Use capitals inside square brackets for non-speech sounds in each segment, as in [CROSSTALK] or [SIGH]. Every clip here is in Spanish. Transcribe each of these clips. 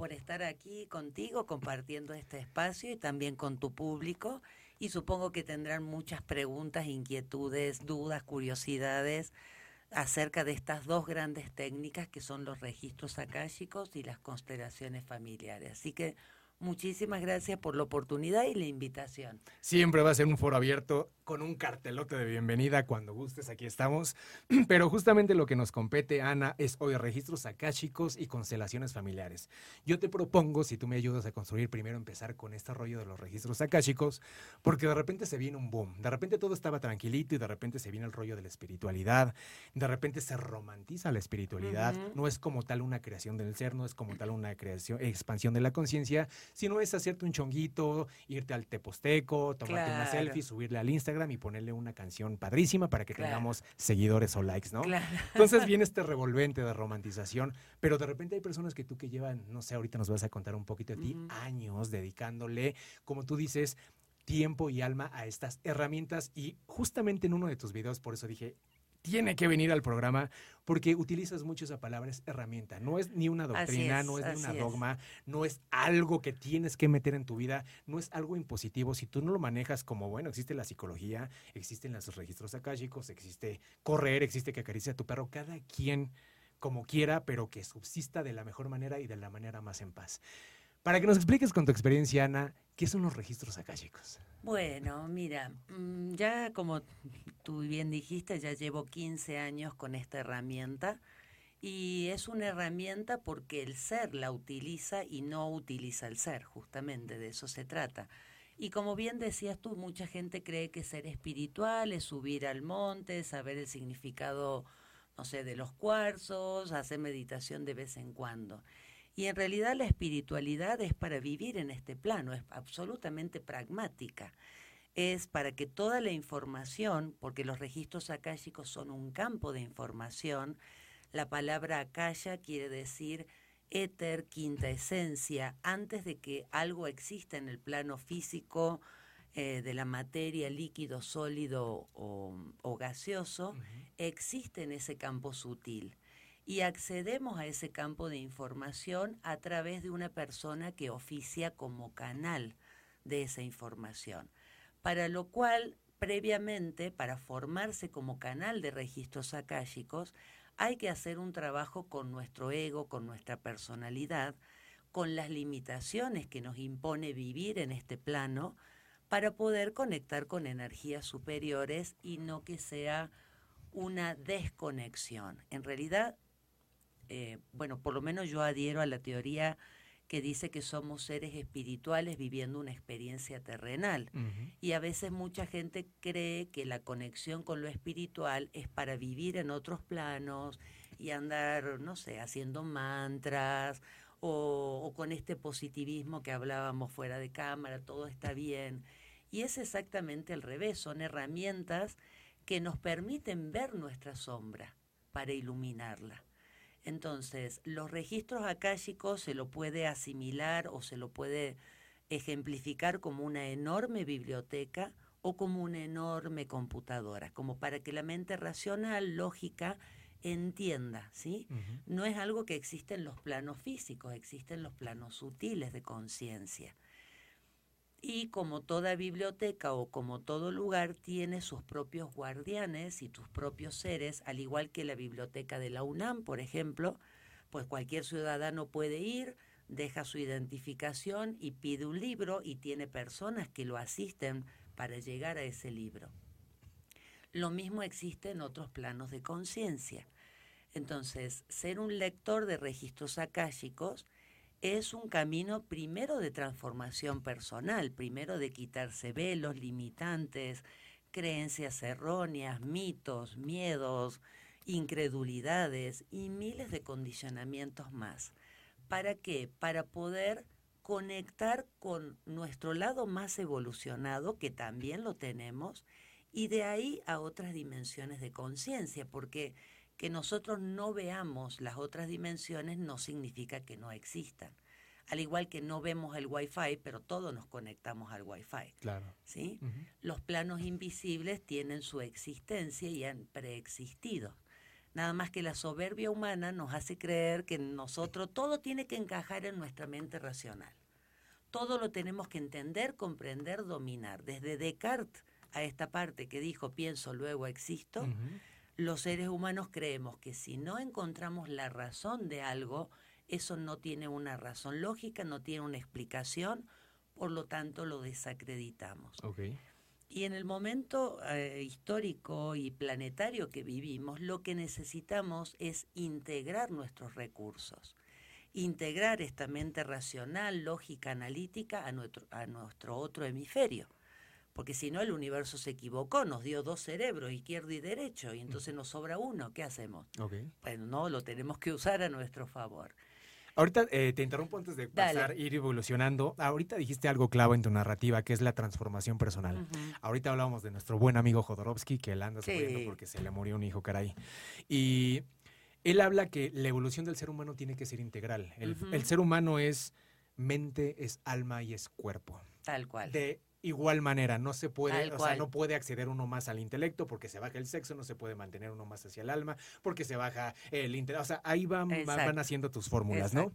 por estar aquí contigo, compartiendo este espacio y también con tu público. Y supongo que tendrán muchas preguntas, inquietudes, dudas, curiosidades acerca de estas dos grandes técnicas que son los registros akáshicos y las constelaciones familiares. Así que muchísimas gracias por la oportunidad y la invitación. Siempre va a ser un foro abierto con un cartelote de bienvenida cuando gustes, aquí estamos. [CLEARS THROAT] Pero justamente lo que nos compete, Ana, es hoy registros akáshicos y constelaciones familiares. Yo te propongo, si tú me ayudas a construir, primero empezar con este rollo de los registros akáshicos, porque de repente se viene un boom. De repente todo estaba tranquilito y de repente se viene el rollo de la espiritualidad. De repente se romantiza la espiritualidad. No es como tal una creación del ser, no es como tal una creación, expansión de la conciencia, sino es hacerte un chonguito, irte al teposteco, tomarte una selfie, subirle al Instagram y ponerle una canción padrísima para que tengamos seguidores o likes, ¿no? Entonces viene [LAUGHS] este revolvente de romantización, pero de repente hay personas que tú que llevan, no sé, ahorita nos vas a contar un poquito de ti, años dedicándole, como tú dices, tiempo y alma a estas herramientas y justamente en uno de tus videos, por eso dije, tiene que venir al programa porque utilizas mucho esa palabra, es herramienta. No es ni una doctrina, no es ni una dogma, no es algo que tienes que meter en tu vida, no es algo impositivo. Si tú no lo manejas como, bueno, existe la psicología, existen los registros akáshicos, existe correr, existe que acaricia a tu perro, cada quien como quiera, pero que subsista de la mejor manera y de la manera más en paz. Para que nos expliques con tu experiencia, Ana, ¿qué son los registros akáshicos? Bueno, mira, mm, ya como tú bien dijiste, ya llevo 15 años con esta herramienta y es una herramienta porque el ser la utiliza y no utiliza el ser, justamente de eso se trata. Y como bien decías tú, mucha gente cree que ser espiritual es subir al monte, saber el significado, no sé, de los cuarzos, hacer meditación de vez en cuando. Y en realidad la espiritualidad es para vivir en este plano, es absolutamente pragmática. Es para que toda la información, porque los registros akáshicos son un campo de información, la palabra akasha quiere decir éter, quinta esencia, antes de que algo exista en el plano físico eh, de la materia, líquido, sólido o, gaseoso, existe en ese campo sutil y accedemos a ese campo de información a través de una persona que oficia como canal de esa información. Para lo cual, previamente, para formarse como canal de registros akáshicos, hay que hacer un trabajo con nuestro ego, con nuestra personalidad, con las limitaciones que nos impone vivir en este plano, para poder conectar con energías superiores y no que sea una desconexión. En realidad, eh, bueno, por lo menos yo adhiero a la teoría que dice que somos seres espirituales viviendo una experiencia terrenal. Y a veces mucha gente cree que la conexión con lo espiritual es para vivir en otros planos y andar, no sé, haciendo mantras o, o con este positivismo que hablábamos fuera de cámara, todo está bien. Y es exactamente al revés, son herramientas que nos permiten ver nuestra sombra para iluminarla. Entonces, los registros akáshicos se lo puede asimilar o se lo puede ejemplificar como una enorme biblioteca o como una enorme computadora, como para que la mente racional, lógica, entienda, ¿sí? No es algo que existe en los planos físicos, existen los planos sutiles de conciencia. Y como toda biblioteca o como todo lugar tiene sus propios guardianes y sus propios seres, al igual que la biblioteca de la UNAM, por ejemplo, pues cualquier ciudadano puede ir, deja su identificación y pide un libro y tiene personas que lo asisten para llegar a ese libro. Lo mismo existe en otros planos de conciencia. Entonces, ser un lector de registros akáshicos es un camino primero de transformación personal, primero de quitarse velos, limitantes, creencias erróneas, mitos, miedos, incredulidades y miles de condicionamientos más. ¿Para qué? Para poder conectar con nuestro lado más evolucionado, que también lo tenemos, y de ahí a otras dimensiones de conciencia, porque que nosotros no veamos las otras dimensiones no significa que no existan. Al igual que no vemos el Wi-Fi, pero todos nos conectamos al Wi-Fi. Claro. ¿sí? Los planos invisibles tienen su existencia y han preexistido. Nada más que la soberbia humana nos hace creer que nosotros todo tiene que encajar en nuestra mente racional. Todo lo tenemos que entender, comprender, dominar. Desde Descartes a esta parte que dijo pienso, luego existo, los seres humanos creemos que si no encontramos la razón de algo, eso no tiene una razón lógica, no tiene una explicación, por lo tanto lo desacreditamos. Y en el momento eh, histórico y planetario que vivimos, lo que necesitamos es integrar nuestros recursos, integrar esta mente racional, lógica, analítica a nuestro, a nuestro otro hemisferio. Porque si no, el universo se equivocó, nos dio dos cerebros, izquierdo y derecho, y entonces nos sobra uno. ¿Qué hacemos? Bueno, no, lo tenemos que usar a nuestro favor. Ahorita eh, te interrumpo antes de pasar, ir evolucionando. Ahorita dijiste algo clave en tu narrativa, que es la transformación personal. Ahorita hablábamos de nuestro buen amigo Jodorowsky, que él anda sufriendo porque se le murió un hijo, caray. Y él habla que la evolución del ser humano tiene que ser integral. El, el ser humano es mente, es alma y es cuerpo. Tal cual. De igual manera. No se puede, o sea, no puede acceder uno más al intelecto porque se baja el sexo, no se puede mantener uno más hacia el alma porque se baja el intelecto. O sea, ahí van, van haciendo tus fórmulas, ¿no?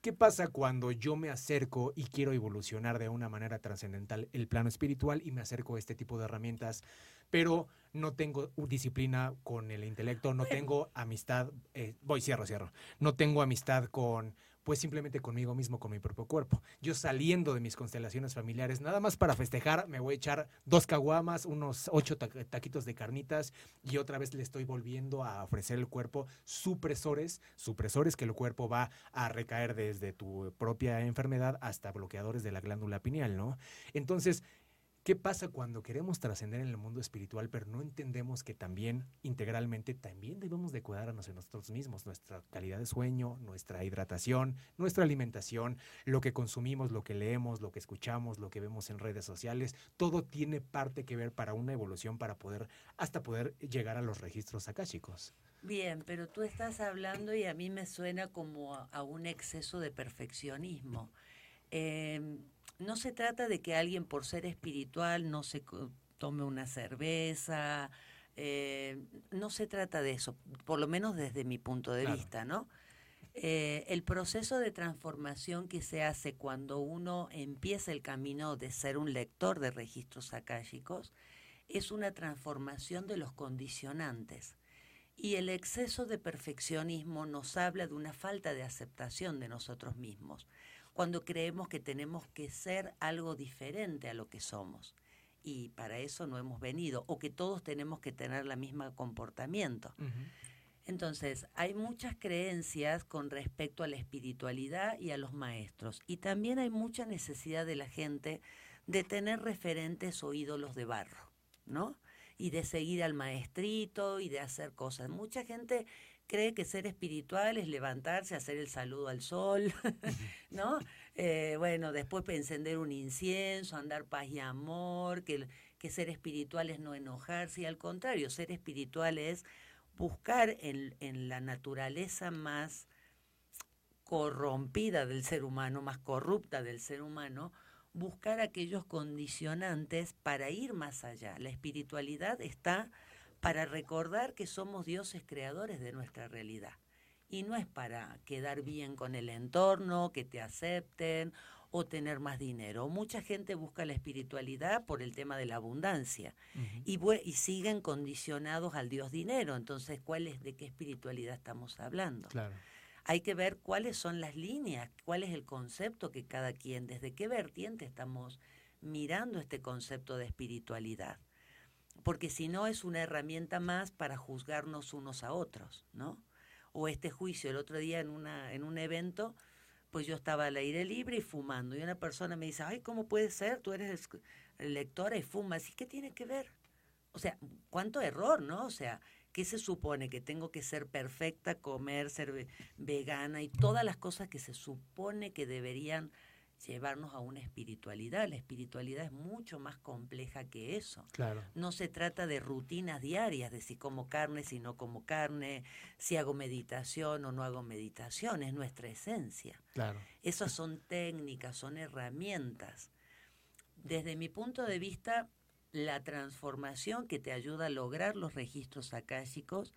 ¿Qué pasa cuando yo me acerco y quiero evolucionar de una manera trascendental el plano espiritual y me acerco a este tipo de herramientas, pero no tengo disciplina con el intelecto, no tengo amistad, eh, voy, cierro, cierro, no tengo amistad con pues simplemente conmigo mismo, con mi propio cuerpo. Yo saliendo de mis constelaciones familiares, nada más para festejar, me voy a echar dos caguamas, unos ocho taquitos de carnitas y otra vez le estoy volviendo a ofrecer el cuerpo supresores, supresores que el cuerpo va a recaer desde tu propia enfermedad hasta bloqueadores de la glándula pineal, ¿no? Entonces, ¿Qué pasa cuando queremos trascender en el mundo espiritual, pero no entendemos que también integralmente también debemos de cuidarnos de nosotros mismos, nuestra calidad de sueño, nuestra hidratación, nuestra alimentación, lo que consumimos, lo que leemos, lo que escuchamos, lo que vemos en redes sociales, todo tiene parte que ver para una evolución para poder hasta poder llegar a los registros chicos. Bien, pero tú estás hablando y a mí me suena como a, un exceso de perfeccionismo. Eh, no se trata de que alguien por ser espiritual no se tome una cerveza, eh, no se trata de eso, por lo menos desde mi punto de vista, ¿no? Eh, el proceso de transformación que se hace cuando uno empieza el camino de ser un lector de registros akáshicos es una transformación de los condicionantes. Y el exceso de perfeccionismo nos habla de una falta de aceptación de nosotros mismos cuando creemos que tenemos que ser algo diferente a lo que somos. Y para eso no hemos venido, o que todos tenemos que tener la misma comportamiento. Entonces, hay muchas creencias con respecto a la espiritualidad y a los maestros. Y también hay mucha necesidad de la gente de tener referentes o ídolos de barro, ¿no? Y de seguir al maestrito y de hacer cosas. Mucha gente cree que ser espiritual es levantarse, hacer el saludo al sol, [LAUGHS] ¿no? Eh, bueno, después encender un incienso, andar paz y amor, que, que ser espiritual es no enojarse, y al contrario, ser espiritual es buscar en, en la naturaleza más corrompida del ser humano, más corrupta del ser humano, buscar aquellos condicionantes para ir más allá. La espiritualidad está para recordar que somos dioses creadores de nuestra realidad. Y no es para quedar bien con el entorno, que te acepten o tener más dinero. Mucha gente busca la espiritualidad por el tema de la abundancia y, y, siguen condicionados al dios dinero. Entonces, ¿cuál es, ¿de qué espiritualidad estamos hablando? Claro. Hay que ver cuáles son las líneas, cuál es el concepto que cada quien, desde qué vertiente estamos mirando este concepto de espiritualidad porque si no es una herramienta más para juzgarnos unos a otros, ¿no? O este juicio, el otro día en, una, en un evento, pues yo estaba al aire libre y fumando, y una persona me dice, ay, ¿cómo puede ser? Tú eres lectora y fumas, ¿y qué tiene que ver? O sea, cuánto error, ¿no? O sea, ¿qué se supone? Que tengo que ser perfecta, comer, ser vegana y todas las cosas que se supone que deberían llevarnos a una espiritualidad. La espiritualidad es mucho más compleja que eso. Claro. No se trata de rutinas diarias, de si como carne, si no como carne, si hago meditación o no hago meditación, es nuestra esencia. Claro. Esas son técnicas, son herramientas. Desde mi punto de vista, la transformación que te ayuda a lograr los registros akáshicos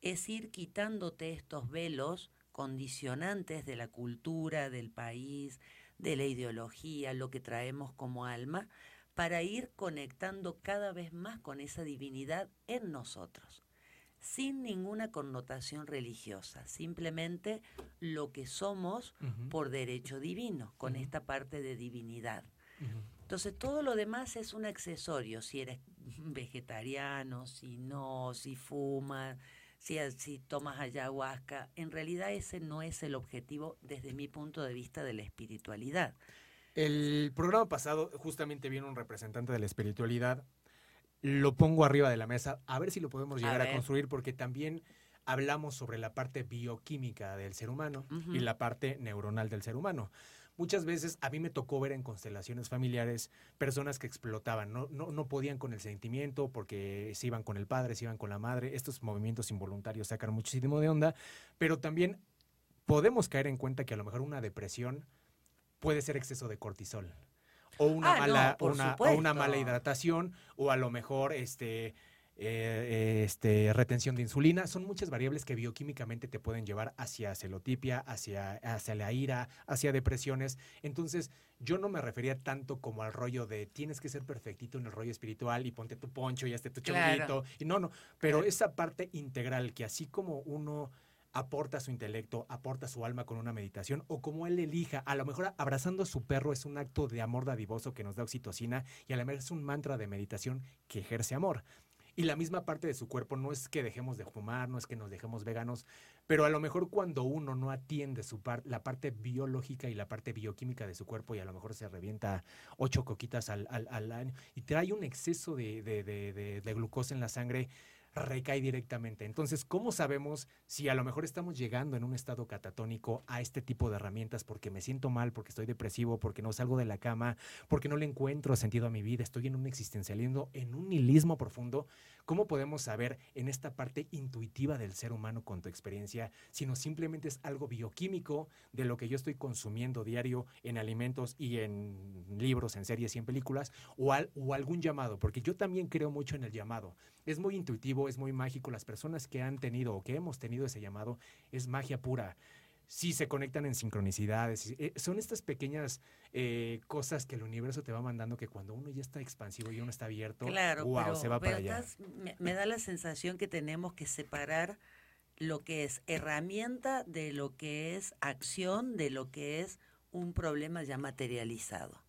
es ir quitándote estos velos condicionantes de la cultura, del país, de la ideología, lo que traemos como alma, para ir conectando cada vez más con esa divinidad en nosotros, sin ninguna connotación religiosa, simplemente lo que somos por derecho divino, con esta parte de divinidad. Entonces todo lo demás es un accesorio, si eres [LAUGHS] vegetariano, si no, si fumas, si, si tomas ayahuasca, en realidad ese no es el objetivo desde mi punto de vista de la espiritualidad. El programa pasado justamente viene un representante de la espiritualidad. Lo pongo arriba de la mesa, a ver si lo podemos llegar a, construir, porque también hablamos sobre la parte bioquímica del ser humano y la parte neuronal del ser humano. Muchas veces a mí me tocó ver en constelaciones familiares personas que explotaban, no, no, no podían con el sentimiento porque se iban con el padre, se iban con la madre. Estos movimientos involuntarios sacan muchísimo de onda, pero también podemos caer en cuenta que a lo mejor una depresión puede ser exceso de cortisol o una ah, mala una, o una mala hidratación o a lo mejor este eh, este, retención de insulina, son muchas variables que bioquímicamente te pueden llevar hacia celotipia, hacia, hacia la ira, hacia depresiones. Entonces, yo no me refería tanto como al rollo de tienes que ser perfectito en el rollo espiritual y ponte tu poncho y hazte tu claro. Y no, no, pero esa parte integral que así como uno aporta su intelecto, aporta su alma con una meditación o como él elija. A lo mejor abrazando a su perro es un acto de amor dadivoso que nos da oxitocina y a lo mejor es un mantra de meditación que ejerce amor. Y la misma parte de su cuerpo no es que dejemos de fumar, no es que nos dejemos veganos, pero a lo mejor cuando uno no atiende su la parte biológica y la parte bioquímica de su cuerpo y a lo mejor se revienta ocho coquitas al, al, año y trae un exceso de, de, de, de glucosa en la sangre, recae directamente. Entonces, ¿cómo sabemos si a lo mejor estamos llegando en un estado catatónico a este tipo de herramientas porque me siento mal, porque estoy depresivo, porque no salgo de la cama, porque no le encuentro sentido a mi vida, estoy en un existencialismo, en un nihilismo profundo? ¿Cómo podemos saber en esta parte intuitiva del ser humano con tu experiencia, si no simplemente es algo bioquímico de lo que yo estoy consumiendo diario en alimentos y en libros, en series y en películas, o algún llamado? Porque yo también creo mucho en el llamado. Es muy intuitivo, es muy mágico. Las personas que han tenido o que hemos tenido ese llamado es magia pura sí se conectan en sincronicidades. Eh, son estas pequeñas eh, cosas que el universo te va mandando que cuando uno ya está expansivo y uno está abierto, wow, se va para allá. me, da la sensación que tenemos que separar lo que es herramienta de lo que es acción, de lo que es un problema ya materializado.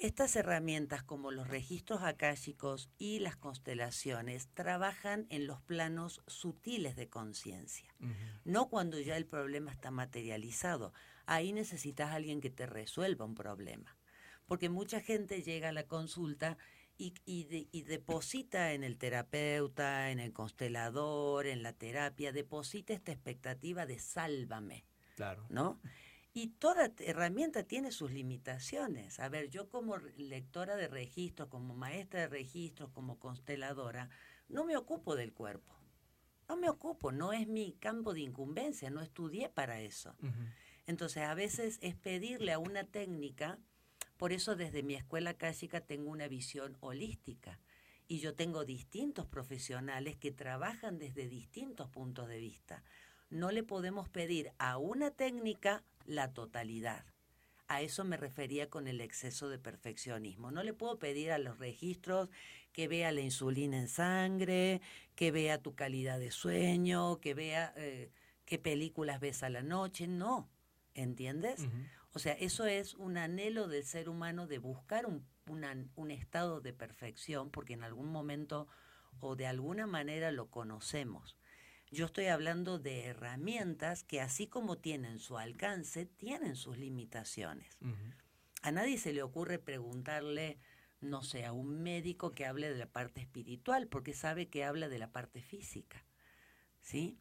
Estas herramientas como los registros akáshicos y las constelaciones trabajan en los planos sutiles de conciencia, no cuando ya el problema está materializado. Ahí necesitas a alguien que te resuelva un problema, porque mucha gente llega a la consulta y, y, deposita en el terapeuta, en el constelador, en la terapia, deposita esta expectativa de sálvame. Claro. ¿No? Y toda herramienta tiene sus limitaciones. A ver, yo como lectora de registros, como maestra de registros, como consteladora, no me ocupo del cuerpo. No me ocupo, no es mi campo de incumbencia, no estudié para eso. Entonces, a veces es pedirle a una técnica, por eso desde mi escuela clásica tengo una visión holística y yo tengo distintos profesionales que trabajan desde distintos puntos de vista. No le podemos pedir a una técnica la totalidad. A eso me refería con el exceso de perfeccionismo. No le puedo pedir a los registros que vea la insulina en sangre, que vea tu calidad de sueño, que vea eh, qué películas ves a la noche. No, ¿entiendes? O sea, eso es un anhelo del ser humano de buscar un, un estado de perfección, porque en algún momento o de alguna manera lo conocemos. Yo estoy hablando de herramientas que así como tienen su alcance, tienen sus limitaciones. A nadie se le ocurre preguntarle, no sé, a un médico que hable de la parte espiritual, porque sabe que habla de la parte física. ¿Sí?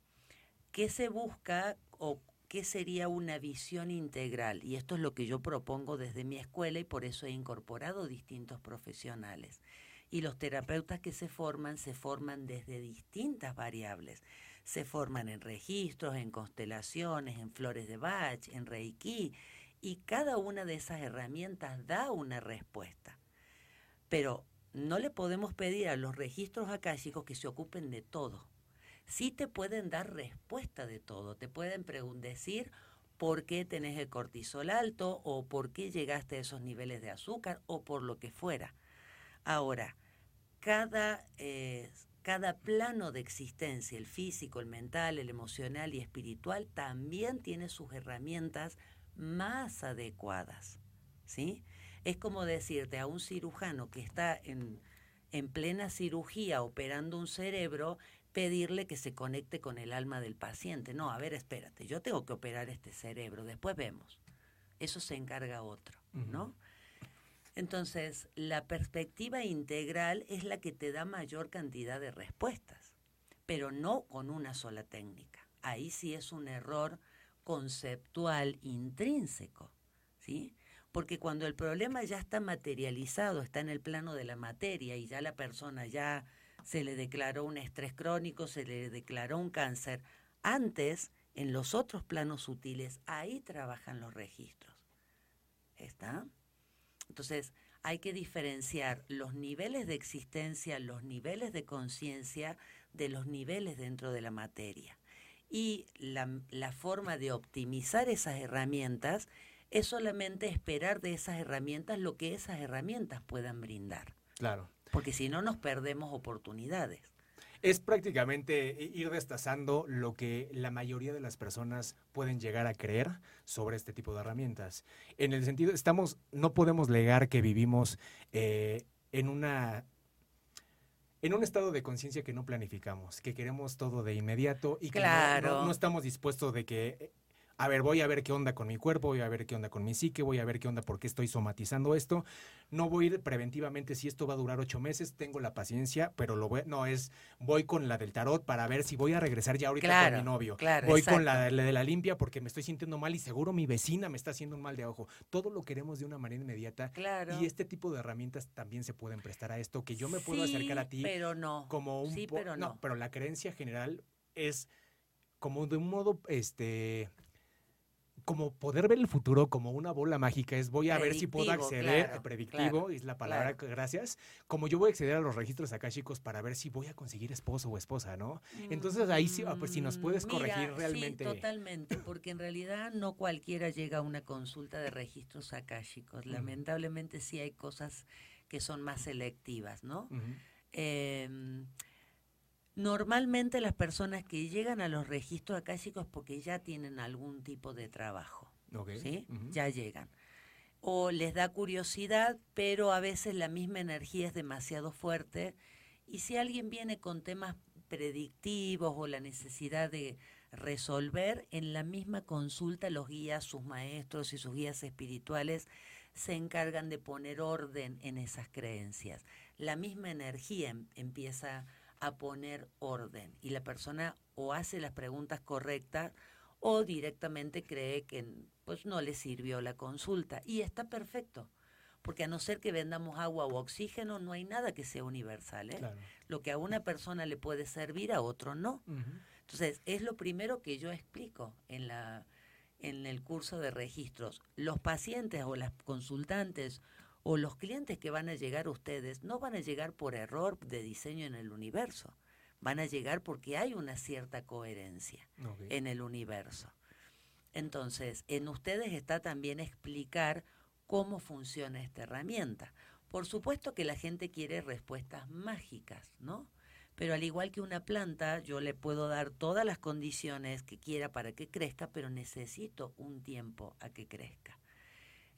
¿Qué se busca o qué sería una visión integral? Y esto es lo que yo propongo desde mi escuela y por eso he incorporado distintos profesionales. Y los terapeutas que se forman se forman desde distintas variables se forman en registros, en constelaciones, en flores de Bach, en Reiki, y cada una de esas herramientas da una respuesta. Pero no le podemos pedir a los registros akáshicos que se ocupen de todo. sí te pueden dar respuesta de todo, te pueden decir por qué tenés el cortisol alto o por qué llegaste a esos niveles de azúcar o por lo que fuera. Ahora, cada, eh, cada plano de existencia, el físico, el mental, el emocional y espiritual, también tiene sus herramientas más adecuadas. ¿sí? Es como decirte a un cirujano que está en, en plena cirugía operando un cerebro, pedirle que se conecte con el alma del paciente. No, a ver, espérate, yo tengo que operar este cerebro, después vemos. Eso se encarga otro, ¿no? Entonces, la perspectiva integral es la que te da mayor cantidad de respuestas, pero no con una sola técnica. Ahí sí es un error conceptual intrínseco, ¿sí? Porque cuando el problema ya está materializado, está en el plano de la materia y ya la persona ya se le declaró un estrés crónico, se le declaró un cáncer, antes, en los otros planos sutiles, ahí trabajan los registros. ¿Está? Entonces, hay que diferenciar los niveles de existencia, los niveles de conciencia de los niveles dentro de la materia. Y la, la, forma de optimizar esas herramientas es solamente esperar de esas herramientas lo que esas herramientas puedan brindar. Claro. Porque si no nos perdemos oportunidades es prácticamente ir destazando lo que la mayoría de las personas pueden llegar a creer sobre este tipo de herramientas. En el sentido, estamos, no podemos negar que vivimos eh, en una en un estado de conciencia que no planificamos, que queremos todo de inmediato y que no, no, estamos dispuestos de que a ver, voy a ver qué onda con mi cuerpo, voy a ver qué onda con mi psique, voy a ver qué onda por qué estoy somatizando esto. No voy a ir preventivamente si esto va a durar ocho meses, tengo la paciencia, pero lo voy, no es, voy con la del tarot para ver si voy a regresar ya ahorita con mi novio. voy con la, de la limpia porque me estoy sintiendo mal y seguro mi vecina me está haciendo un mal de ojo. Todo lo queremos de una manera inmediata. Claro. Y este tipo de herramientas también se pueden prestar a esto, que yo me puedo acercar a ti. Pero no. Como un sí, pero no. no. Pero la creencia general es como de un modo, este como poder ver el futuro como una bola mágica es voy a ver si puedo acceder, a predictivo es la palabra, gracias, como yo voy a acceder a los registros akáshicos para ver si voy a conseguir esposo o esposa, ¿no? Entonces ahí sí, ah, pues si nos puedes mm, corregir realmente. Sí, totalmente, [LAUGHS] porque en realidad no cualquiera llega a una consulta de registros akáshicos. Lamentablemente sí hay cosas que son más selectivas, ¿no? Normalmente las personas que llegan a los registros akáshicos porque ya tienen algún tipo de trabajo, ¿sí? Ya llegan. O les da curiosidad, pero a veces la misma energía es demasiado fuerte. Y si alguien viene con temas predictivos o la necesidad de resolver, en la misma consulta los guías, sus maestros y sus guías espirituales se encargan de poner orden en esas creencias. La misma energía em, empieza a poner orden. Y la persona o hace las preguntas correctas o directamente cree que pues no le sirvió la consulta. Y está perfecto porque a no ser que vendamos agua o oxígeno no hay nada que sea universal ¿eh? lo que a una persona le puede servir a otro no. Entonces es lo primero que yo explico en la en el curso de registros. Los pacientes o las consultantes o los clientes que van a llegar a ustedes no van a llegar por error de diseño en el universo, van a llegar porque hay una cierta coherencia en el universo. Entonces, en ustedes está también explicar cómo funciona esta herramienta. Por supuesto que la gente quiere respuestas mágicas, ¿no? Pero al igual que una planta, yo le puedo dar todas las condiciones que quiera para que crezca, pero necesito un tiempo a que crezca.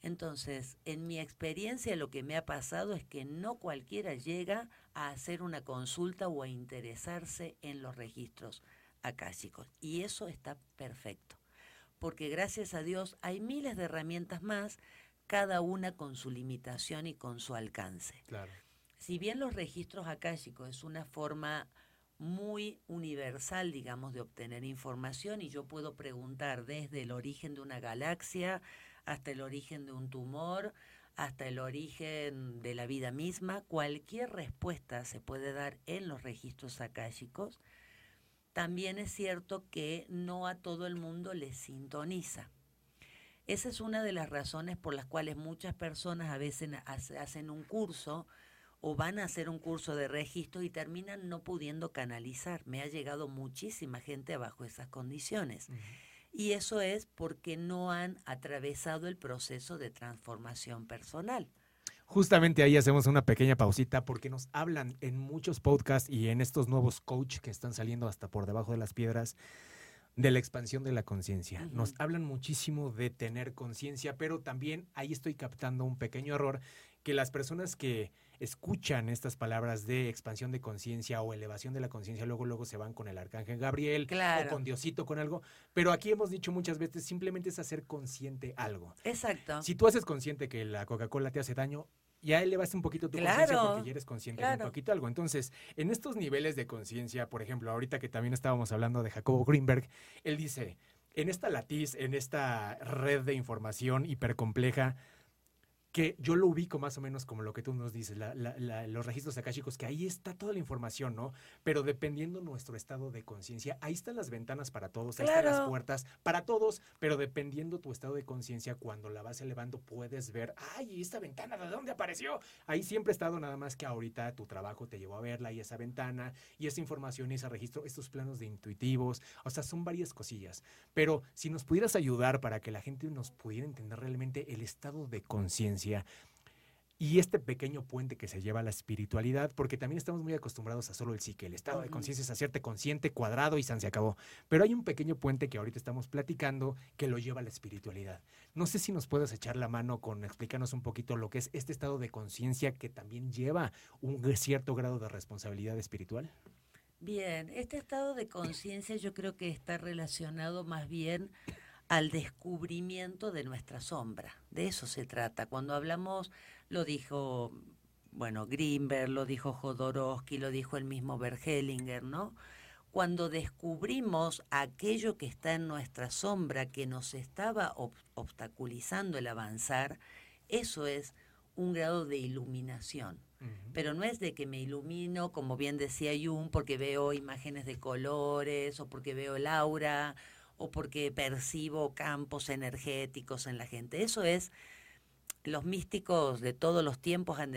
Entonces, en mi experiencia lo que me ha pasado es que no cualquiera llega a hacer una consulta o a interesarse en los registros akáshicos. Y eso está perfecto, porque gracias a Dios hay miles de herramientas más, cada una con su limitación y con su alcance. Claro. Si bien los registros akáshicos es una forma muy universal, digamos, de obtener información y yo puedo preguntar desde el origen de una galaxia, hasta el origen de un tumor, hasta el origen de la vida misma. Cualquier respuesta se puede dar en los registros akáshicos. También es cierto que no a todo el mundo le sintoniza. Esa es una de las razones por las cuales muchas personas a veces hacen un curso o van a hacer un curso de registro y terminan no pudiendo canalizar. Me ha llegado muchísima gente bajo esas condiciones. Y eso es porque no han atravesado el proceso de transformación personal. Justamente ahí hacemos una pequeña pausita porque nos hablan en muchos podcasts y en estos nuevos coach que están saliendo hasta por debajo de las piedras de la expansión de la conciencia. Nos hablan muchísimo de tener conciencia, pero también ahí estoy captando un pequeño error que las personas que escuchan estas palabras de expansión de conciencia o elevación de la conciencia, luego luego se van con el arcángel Gabriel o con Diosito, con algo. Pero aquí hemos dicho muchas veces, simplemente es hacer consciente algo. Exacto. Si tú haces consciente que la Coca-Cola te hace daño, ya elevaste un poquito tu conciencia porque ya eres consciente de un poquito algo. Entonces, en estos niveles de conciencia, por ejemplo, ahorita que también estábamos hablando de Jacobo Greenberg, él dice, en esta latiz, en esta red de información hipercompleja, que yo lo ubico más o menos como lo que tú nos dices, los registros akáshicos, que ahí está toda la información, ¿no? Pero dependiendo nuestro estado de conciencia, ahí están las ventanas para todos, ahí están las puertas para todos, pero dependiendo tu estado de conciencia, cuando la vas elevando puedes ver, ay, esta ventana, ¿de dónde apareció? Ahí siempre ha estado nada más que ahorita tu trabajo te llevó a verla y esa ventana y esa información y ese registro, estos planos de intuitivos, o sea, son varias cosillas. Pero si nos pudieras ayudar para que la gente nos pudiera entender realmente el estado de conciencia, y este pequeño puente que se lleva a la espiritualidad, porque también estamos muy acostumbrados a solo el psique, el estado de conciencia es hacerte consciente, cuadrado y se acabó. Pero hay un pequeño puente que ahorita estamos platicando que lo lleva a la espiritualidad. No sé si nos puedes echar la mano con explicarnos un poquito lo que es este estado de conciencia que también lleva un cierto grado de responsabilidad espiritual. Bien, este estado de conciencia yo creo que está relacionado más bien al descubrimiento de nuestra sombra. De eso se trata. Cuando hablamos, lo dijo, bueno, Grimberg, lo dijo Jodorowsky, lo dijo el mismo Bergelinger, ¿no? Cuando descubrimos aquello que está en nuestra sombra, que nos estaba obstaculizando el avanzar, eso es un grado de iluminación. Pero no es de que me ilumino, como bien decía Jung, porque veo imágenes de colores o porque veo el aura o porque percibo campos energéticos en la gente. Eso es, los místicos de todos los tiempos han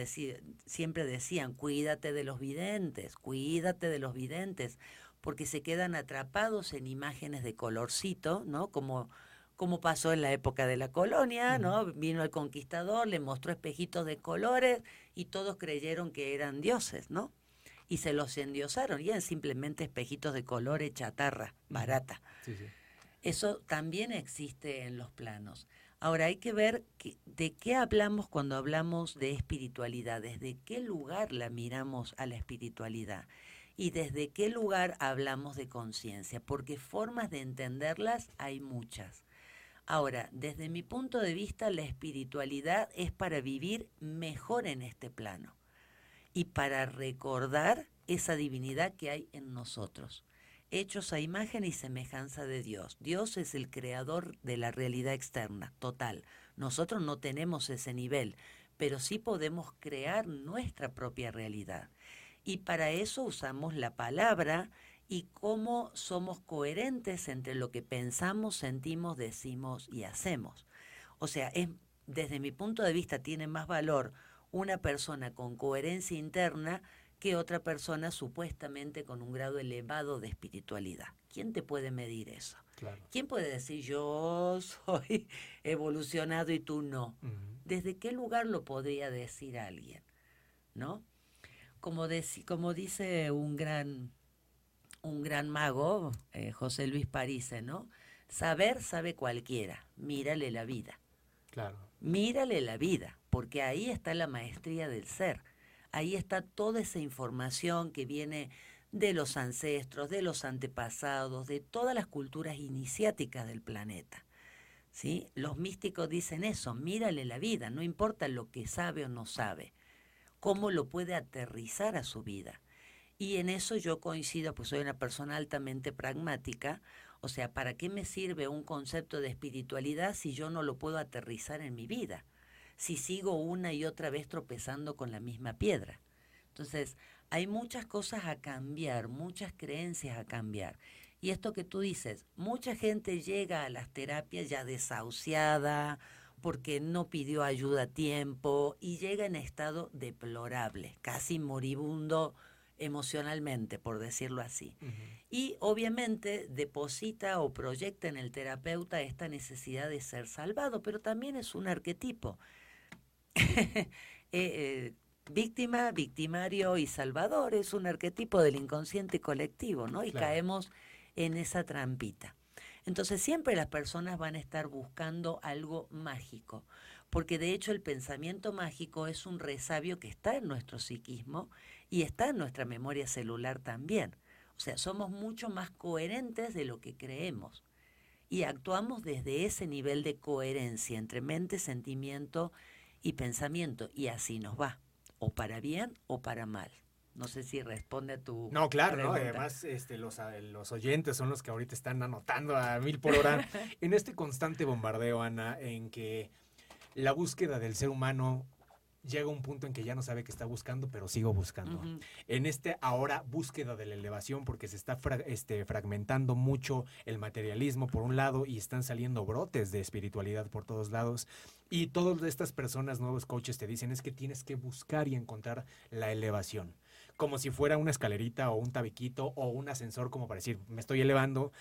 siempre decían, cuídate de los videntes, cuídate de los videntes, porque se quedan atrapados en imágenes de colorcito, ¿no? Como, como pasó en la época de la colonia, ¿no? Vino el conquistador, le mostró espejitos de colores y todos creyeron que eran dioses, ¿no? Y se los endiosaron, y eran simplemente espejitos de colores chatarra, barata. Sí, sí. Eso también existe en los planos. Ahora hay que ver de qué hablamos cuando hablamos de espiritualidad, desde qué lugar la miramos a la espiritualidad y desde qué lugar hablamos de conciencia, porque formas de entenderlas hay muchas. Ahora, desde mi punto de vista, la espiritualidad es para vivir mejor en este plano y para recordar esa divinidad que hay en nosotros hechos a imagen y semejanza de Dios. Dios es el creador de la realidad externa, total. Nosotros no tenemos ese nivel, pero sí podemos crear nuestra propia realidad. Y para eso usamos la palabra y cómo somos coherentes entre lo que pensamos, sentimos, decimos y hacemos. O sea, es, desde mi punto de vista tiene más valor una persona con coherencia interna que otra persona supuestamente con un grado elevado de espiritualidad. ¿Quién te puede medir eso? ¿Quién puede decir yo soy [LAUGHS] evolucionado y tú no? ¿Desde qué lugar lo podría decir alguien? ¿No? Como, como dice un gran, un gran mago, eh, José Luis Parise, ¿no? Saber sabe cualquiera, mírale la vida. Claro. Mírale la vida, porque ahí está la maestría del ser ahí está toda esa información que viene de los ancestros, de los antepasados, de todas las culturas iniciáticas del planeta. ¿Sí? Los místicos dicen eso, mírale la vida, no importa lo que sabe o no sabe, cómo lo puede aterrizar a su vida. Y en eso yo coincido, pues soy una persona altamente pragmática, o sea, ¿para qué me sirve un concepto de espiritualidad si yo no lo puedo aterrizar en mi vida? Si sigo una y otra vez tropezando con la misma piedra. Entonces, hay muchas cosas a cambiar, muchas creencias a cambiar. Y esto que tú dices, mucha gente llega a las terapias ya desahuciada porque no pidió ayuda a tiempo, tiempo y llega en estado deplorable, casi moribundo emocionalmente, por decirlo así. Y obviamente deposita o proyecta en el terapeuta esta necesidad de ser salvado, pero también es un arquetipo. [LAUGHS] Eh, eh, víctima, victimario y salvador es un arquetipo del inconsciente colectivo, ¿no? Y caemos en esa trampita. Entonces siempre las personas van a estar buscando algo mágico, porque de hecho el pensamiento mágico es un resabio que está en nuestro psiquismo y está en nuestra memoria celular también. O sea, somos mucho más coherentes de lo que creemos y actuamos desde ese nivel de coherencia entre mente, sentimiento y pensamiento y así nos va, o para bien o para mal. No sé si responde a tu. No, claro, ¿no? además este, los, los oyentes son los que ahorita están anotando a mil por hora [LAUGHS] en este constante bombardeo, Ana, en que la búsqueda del ser humano llega a un punto en que ya no sabe qué está buscando, pero sigo buscando. En este ahora búsqueda de la elevación, porque se está este, fragmentando mucho el materialismo por un lado y están saliendo brotes de espiritualidad por todos lados. Y todas estas personas, nuevos coaches, te dicen es que tienes que buscar y encontrar la elevación como si fuera una escalerita o un tabiquito o un ascensor, como para decir, me estoy elevando.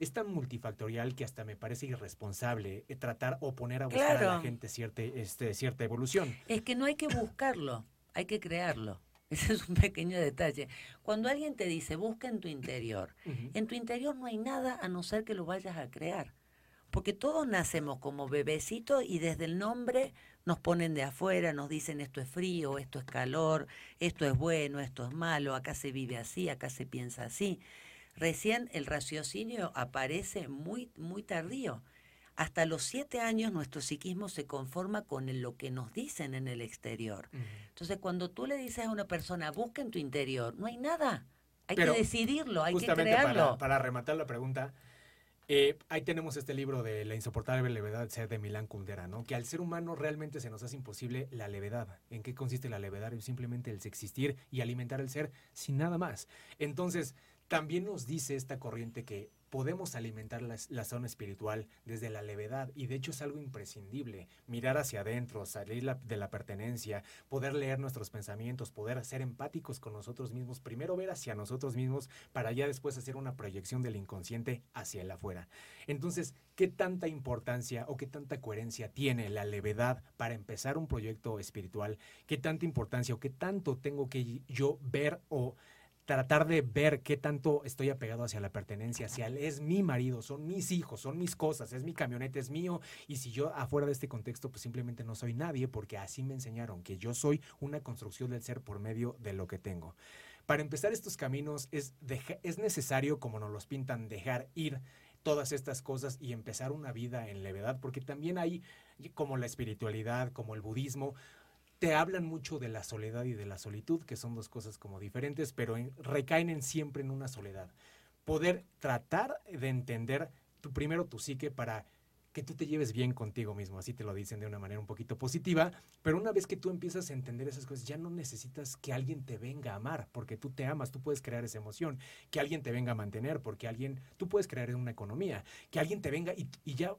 Es tan multifactorial que hasta me parece irresponsable eh, tratar o poner a buscar a la gente cierta, este, cierta evolución. Es que no hay que buscarlo, hay que crearlo. [LAUGHS] Ese es un pequeño detalle. Cuando alguien te dice, busca en tu interior, en tu interior no hay nada a no ser que lo vayas a crear. Porque todos nacemos como bebecitos y desde el nombre nos ponen de afuera, nos dicen esto es frío, esto es calor, esto es bueno, esto es malo, acá se vive así, acá se piensa así. Recién el raciocinio aparece muy, muy tardío. Hasta los siete años nuestro psiquismo se conforma con lo que nos dicen en el exterior. Entonces, cuando tú le dices a una persona, busca en tu interior, no hay nada. Hay que decidirlo, hay que crearlo. Para, para rematar la pregunta, eh, ahí tenemos este libro de La insoportable levedad ser de Milán Kundera, ¿no? Que al ser humano realmente se nos hace imposible la levedad. ¿En qué consiste la levedad? Simplemente el existir y alimentar el ser sin nada más. Entonces, también nos dice esta corriente que podemos alimentar la, zona espiritual desde la levedad y de hecho es algo imprescindible, mirar hacia adentro, salir de la pertenencia, poder leer nuestros pensamientos, poder ser empáticos con nosotros mismos, primero ver hacia nosotros mismos para ya después hacer una proyección del inconsciente hacia el afuera. Entonces, ¿qué tanta importancia o qué tanta coherencia tiene la levedad para empezar un proyecto espiritual? ¿Qué tanta importancia o qué tanto tengo que yo ver o tratar de ver qué tanto estoy apegado hacia la pertenencia, hacia él es mi marido, son mis hijos, son mis cosas, es mi camioneta, es mío, y si yo afuera de este contexto, pues simplemente no soy nadie, porque así me enseñaron que yo soy una construcción del ser por medio de lo que tengo. Para empezar estos caminos es, es necesario, como nos los pintan, dejar ir todas estas cosas y empezar una vida en levedad, porque también hay, como la espiritualidad, como el budismo, te hablan mucho de la soledad y de la solitud, que son dos cosas como diferentes, pero recaen siempre en una soledad. Poder tratar de entender tu, primero tu psique para que tú te lleves bien contigo mismo, así te lo dicen de una manera un poquito positiva, pero una vez que tú empiezas a entender esas cosas, ya no necesitas que alguien te venga a amar, porque tú te amas, tú puedes crear esa emoción, que alguien te venga a mantener, porque alguien, tú puedes crear una economía, que alguien te venga y, y ya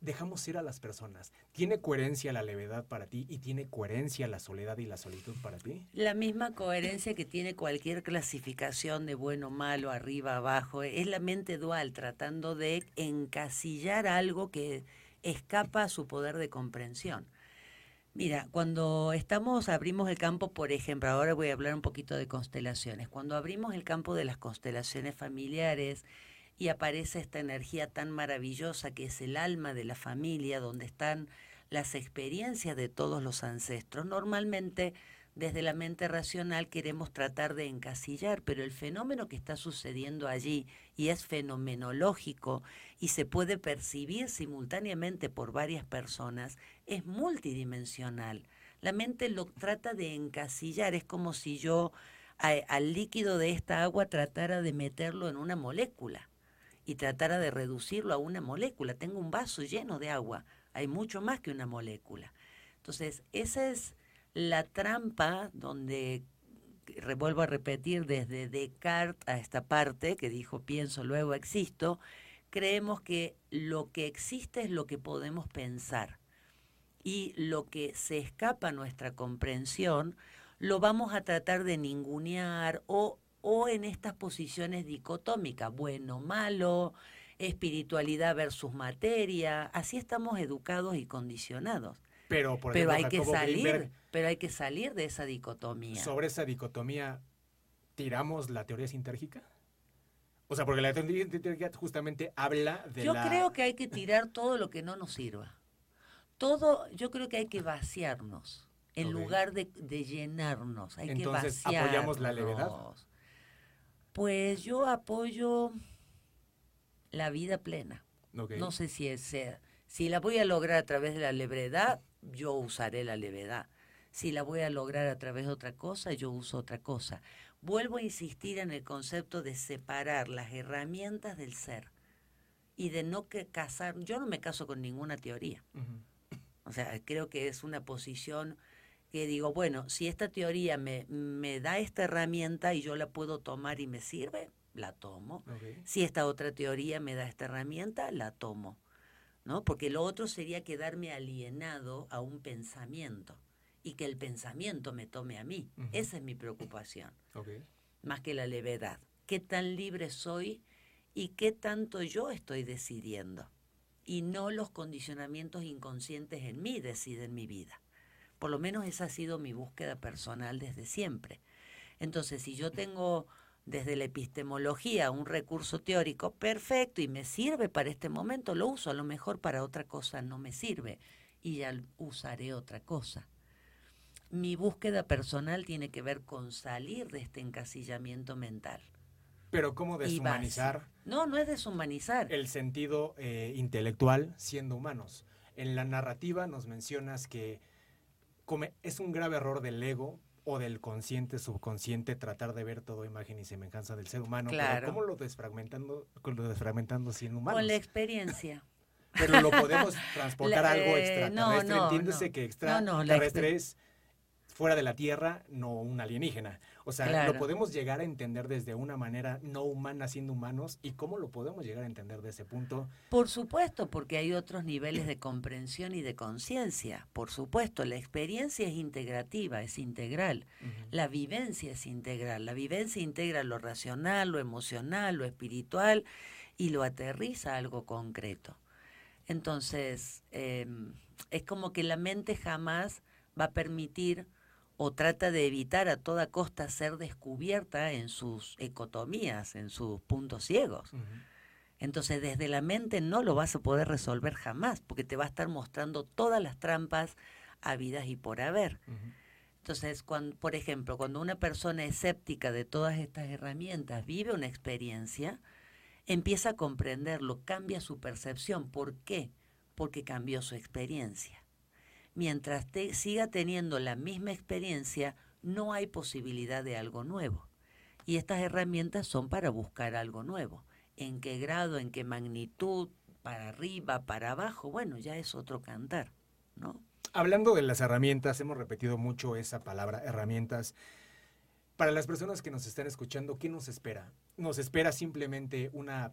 dejamos ir a las personas. ¿Tiene coherencia la levedad para ti y tiene coherencia la soledad y la solitud para ti? La misma coherencia que tiene cualquier clasificación de bueno, malo, arriba, abajo. Es la mente dual tratando de encasillar algo que escapa a su poder de comprensión. Mira, cuando estamos, abrimos el campo, por ejemplo, ahora voy a hablar un poquito de constelaciones. Cuando abrimos el campo de las constelaciones familiares, y aparece esta energía tan maravillosa que es el alma de la familia, donde están las experiencias de todos los ancestros. Normalmente desde la mente racional queremos tratar de encasillar, pero el fenómeno que está sucediendo allí y es fenomenológico y se puede percibir simultáneamente por varias personas, es multidimensional. La mente lo trata de encasillar, es como si yo al líquido de esta agua tratara de meterlo en una molécula y tratara de reducirlo a una molécula. Tengo un vaso lleno de agua, hay mucho más que una molécula. Entonces, esa es la trampa donde, revuelvo a repetir, desde Descartes a esta parte que dijo pienso, luego existo, creemos que lo que existe es lo que podemos pensar. y lo que se escapa a nuestra comprensión lo vamos a tratar de ningunear o, o en estas posiciones dicotómicas, bueno, malo, espiritualidad versus materia, así estamos educados y condicionados. Pero, por pero hay que salir, Greenberg, pero hay que salir de esa dicotomía. sobre esa dicotomía, ¿tiramos la teoría sintérgica? O sea, porque la teoría sintérgica justamente habla de Yo la... creo que hay que tirar todo lo que no nos sirva. Todo, yo creo que hay que vaciarnos en lugar de, de llenarnos. Hay Entonces, que vaciarnos. ¿apoyamos la levedad? Pues yo apoyo la vida plena. No sé si es ser. Si la voy a lograr a través de la levedad, yo usaré la levedad. Si la voy a lograr a través de otra cosa, yo uso otra cosa. Vuelvo a insistir en el concepto de separar las herramientas del ser y de no que casar. Yo no me caso con ninguna teoría. O sea, creo que es una posición que digo, bueno, si esta teoría me, me da esta herramienta y yo la puedo tomar y me sirve, la tomo. Si esta otra teoría me da esta herramienta, la tomo. ¿No? Porque lo otro sería quedarme alienado a un pensamiento y que el pensamiento me tome a mí. Esa es mi preocupación, más que la levedad. ¿Qué tan libre soy y qué tanto yo estoy decidiendo? Y no los condicionamientos inconscientes en mí deciden mi vida. Por lo menos esa ha sido mi búsqueda personal desde siempre. Entonces, si yo tengo desde la epistemología un recurso teórico perfecto y me sirve para este momento, lo uso. A lo mejor para otra cosa no me sirve y ya usaré otra cosa. Mi búsqueda personal tiene que ver con salir de este encasillamiento mental. Pero ¿cómo deshumanizar. No, no es deshumanizar. el sentido eh, intelectual siendo humanos? En la narrativa nos mencionas que come- es un grave error del ego o del consciente, subconsciente, tratar de ver todo imagen y semejanza del ser humano. pero Claro. ¿Cómo lo desfragmentando, lo desfragmentando siendo humanos? Con la experiencia. [LAUGHS] Pero lo podemos transportar a [LAUGHS] La- algo eh, extraterrestre. no, no, Entiéndese no. que No, no, la extraterrestre es fuera de la Tierra, no un alienígena. O sea, Claro. lo podemos llegar a entender desde una manera no humana siendo humanos y cómo lo podemos llegar a entender de ese punto. Por supuesto, porque hay otros niveles de comprensión y de conciencia. Por supuesto, la experiencia es integrativa, es integral. La vivencia es integral. La vivencia integra lo racional, lo emocional, lo espiritual y lo aterriza a algo concreto. Entonces, eh, es como que la mente jamás va a permitir o trata de evitar a toda costa ser descubierta en sus ecotomías, en sus puntos ciegos. Entonces, desde la mente no lo vas a poder resolver jamás, porque te va a estar mostrando todas las trampas habidas y por haber. Entonces, cuando, por ejemplo, cuando una persona escéptica de todas estas herramientas vive una experiencia, empieza a comprenderlo, cambia su percepción. ¿Por qué? Porque cambió su experiencia. Mientras te, siga teniendo la misma experiencia, no hay posibilidad de algo nuevo. Y estas herramientas son para buscar algo nuevo. ¿En qué grado, en qué magnitud, para arriba, para abajo? Bueno, ya es otro cantar, ¿no? Hablando de las herramientas, hemos repetido mucho esa palabra, herramientas. Para las personas que nos están escuchando, ¿qué nos espera? Nos espera simplemente una...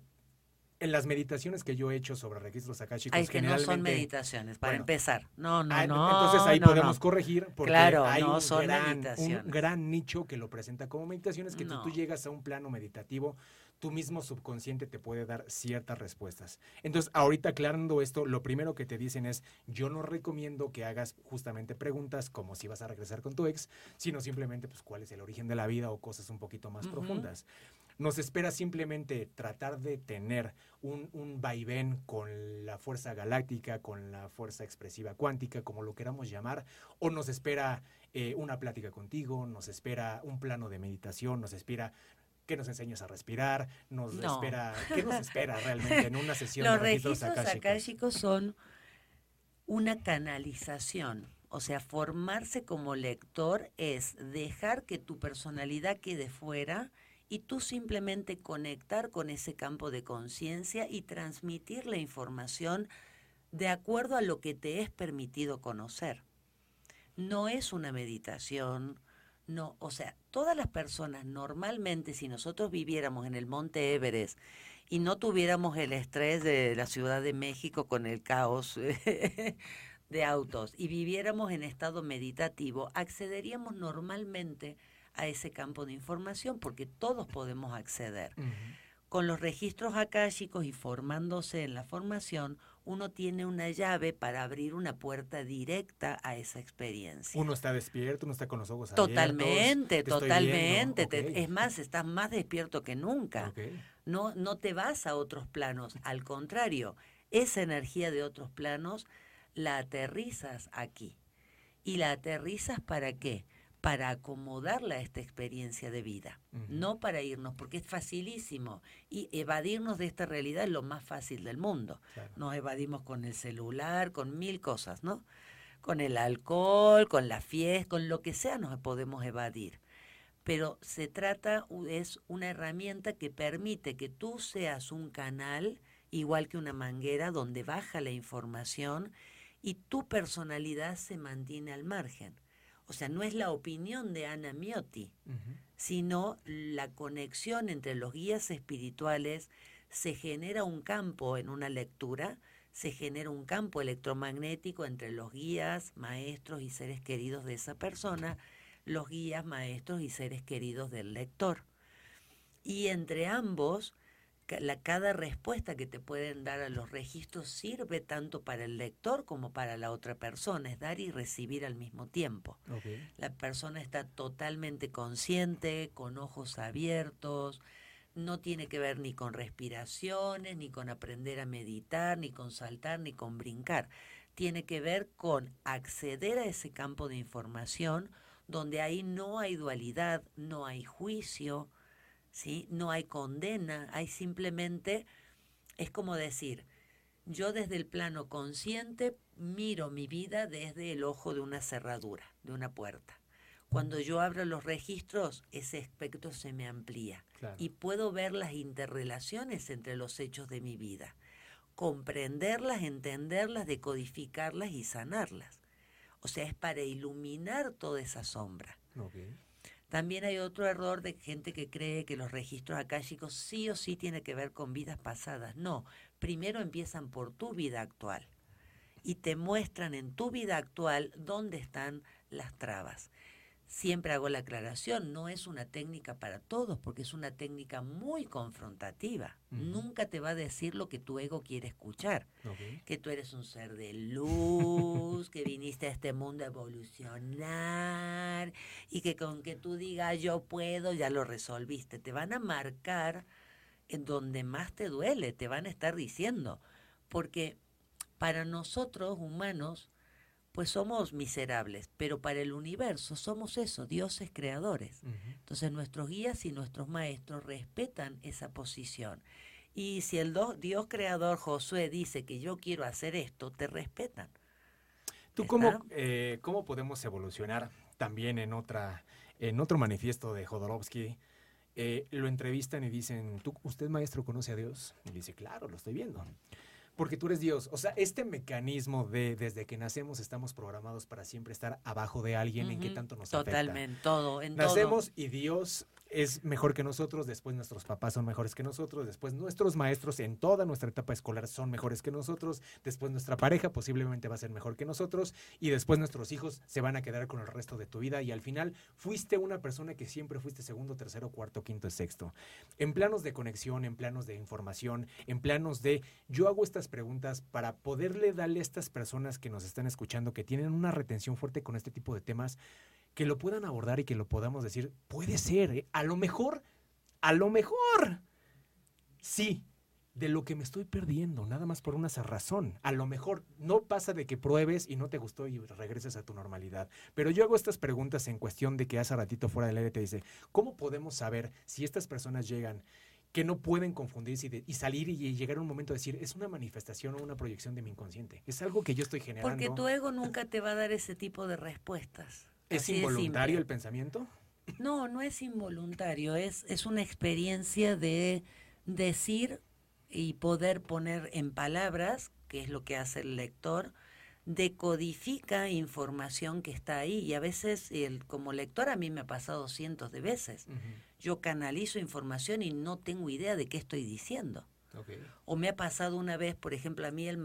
En las meditaciones que yo he hecho sobre registros akáshicos, es que no son generalmente... meditaciones, para Bueno. empezar. No, no, Ah, no. Entonces ahí no, podemos no. corregir porque Claro, hay no un, son gran, un meditaciones. gran nicho que lo presenta como meditaciones que tú- tú, llegas a un plano meditativo, tu mismo subconsciente te puede dar ciertas respuestas. Entonces, ahorita aclarando esto, lo primero que te dicen es, yo no recomiendo que hagas justamente preguntas como si vas a regresar con tu ex, sino simplemente pues cuál es el origen de la vida o cosas un poquito más profundas. Nos espera simplemente tratar de tener un, un vaivén con la fuerza galáctica, con la fuerza expresiva cuántica, como lo queramos llamar, o nos espera eh, una plática contigo, nos espera un plano de meditación, nos espera que nos enseñes a respirar, nos No. espera, ¿qué nos espera [LAUGHS] realmente en una sesión Los de registros registros akáshicos? akáshicos son una canalización. O sea, formarse como lector es dejar que tu personalidad quede fuera y tú simplemente conectar con ese campo de conciencia y transmitir la información de acuerdo a lo que te es permitido conocer. No es una meditación, no, o sea, todas las personas normalmente si nosotros viviéramos en el Monte Everest y no tuviéramos el estrés de la Ciudad de México con el caos [LAUGHS] de autos y viviéramos en estado meditativo, accederíamos normalmente ese campo de información porque todos podemos acceder. Con los registros akáshicos y formándose en la formación, uno tiene una llave para abrir una puerta directa a esa experiencia. Uno está despierto, uno está con los ojos totalmente, Totalmente, totalmente. es más, estás más despierto que nunca. No, no te vas a otros planos, al contrario, esa energía de otros planos la aterrizas aquí. ¿Y la aterrizas para qué? Para acomodarla a esta experiencia de vida, no para irnos, porque es facilísimo. Y evadirnos de esta realidad es lo más fácil del mundo. Nos evadimos con el celular, con mil cosas, ¿no? Con el alcohol, con la fiesta, con lo que sea nos podemos evadir. Pero se trata, es una herramienta que permite que tú seas un canal, igual que una manguera, donde baja la información y tu personalidad se mantiene al margen. O sea, no es la opinión de Ana Miotti, sino la conexión entre los guías espirituales, se genera un campo en una lectura, se genera un campo electromagnético entre los guías, maestros y seres queridos de esa persona, los guías, maestros y seres queridos del lector. Y entre ambos la, cada respuesta que te pueden dar a los registros sirve tanto para el lector como para la otra persona, es dar y recibir al mismo tiempo. La persona está totalmente consciente, con ojos abiertos, no tiene que ver ni con respiraciones, ni con aprender a meditar, ni con saltar, ni con brincar. Tiene que ver con acceder a ese campo de información donde ahí no hay dualidad, no hay juicio, ¿sí? No hay condena, hay simplemente, es como decir, yo desde el plano consciente miro mi vida desde el ojo de una cerradura, de una puerta. Cuando yo abro los registros, ese espectro se me amplía y puedo ver las interrelaciones entre los hechos de mi vida, comprenderlas, entenderlas, decodificarlas y sanarlas. O sea, es para iluminar toda esa sombra. También hay otro error de gente que cree que los registros akáshicos sí o sí tienen que ver con vidas pasadas. No, primero empiezan por tu vida actual y te muestran en tu vida actual dónde están las trabas. Siempre hago la aclaración, no es una técnica para todos, porque es una técnica muy confrontativa. Nunca te va a decir lo que tu ego quiere escuchar. Que tú eres un ser de luz, que viniste a este mundo a evolucionar y que con que tú digas yo puedo, ya lo resolviste. Te van a marcar en donde más te duele, te van a estar diciendo. Porque para nosotros humanos, pues somos miserables, pero para el universo somos eso, dioses creadores. Entonces nuestros guías y nuestros maestros respetan esa posición. Y si el Dios creador Josué dice que yo quiero hacer esto, te respetan. ¿Tú cómo, eh, cómo podemos evolucionar también en, otra, en otro manifiesto de Jodorowsky? Eh, lo entrevistan y dicen, ¿Tú, ¿usted maestro conoce a Dios? Y dice, claro, lo estoy viendo porque tú eres Dios. O sea, este mecanismo de desde que nacemos estamos programados para siempre estar abajo de alguien, ¿en qué tanto nos afecta? Totalmente, todo, en Nacemos y Dios es mejor que nosotros, después nuestros papás son mejores que nosotros, después nuestros maestros en toda nuestra etapa escolar son mejores que nosotros, después nuestra pareja posiblemente va a ser mejor que nosotros y después nuestros hijos se van a quedar con el resto de tu vida y al final fuiste una persona que siempre fuiste segundo, tercero, cuarto, quinto sexto. En planos de conexión, en planos de información, en planos de yo hago estas preguntas para poderle darle a estas personas que nos están escuchando que tienen una retención fuerte con este tipo de temas que lo puedan abordar y que lo podamos decir, puede ser, ¿eh? a lo mejor, a lo mejor, sí, de lo que me estoy perdiendo, nada más por una razón. A lo mejor no pasa de que pruebes y no te gustó y regreses a tu normalidad. Pero yo hago estas preguntas en cuestión de que hace ratito fuera del aire te dice, ¿cómo podemos saber si estas personas llegan que no pueden confundirse y, salir y, llegar a un momento de decir, es una manifestación o una proyección de mi inconsciente? Es algo que yo estoy generando. Porque tu ego nunca te va a dar ese tipo de respuestas. ¿Es involuntario el pensamiento? No, no es involuntario, es, es una experiencia de decir y poder poner en palabras, que es lo que hace el lector, decodifica información que está ahí. Y a veces, el, como lector, a mí me ha pasado cientos de veces. Yo canalizo información y no tengo idea de qué estoy diciendo. O me ha pasado una vez, por ejemplo, a mí el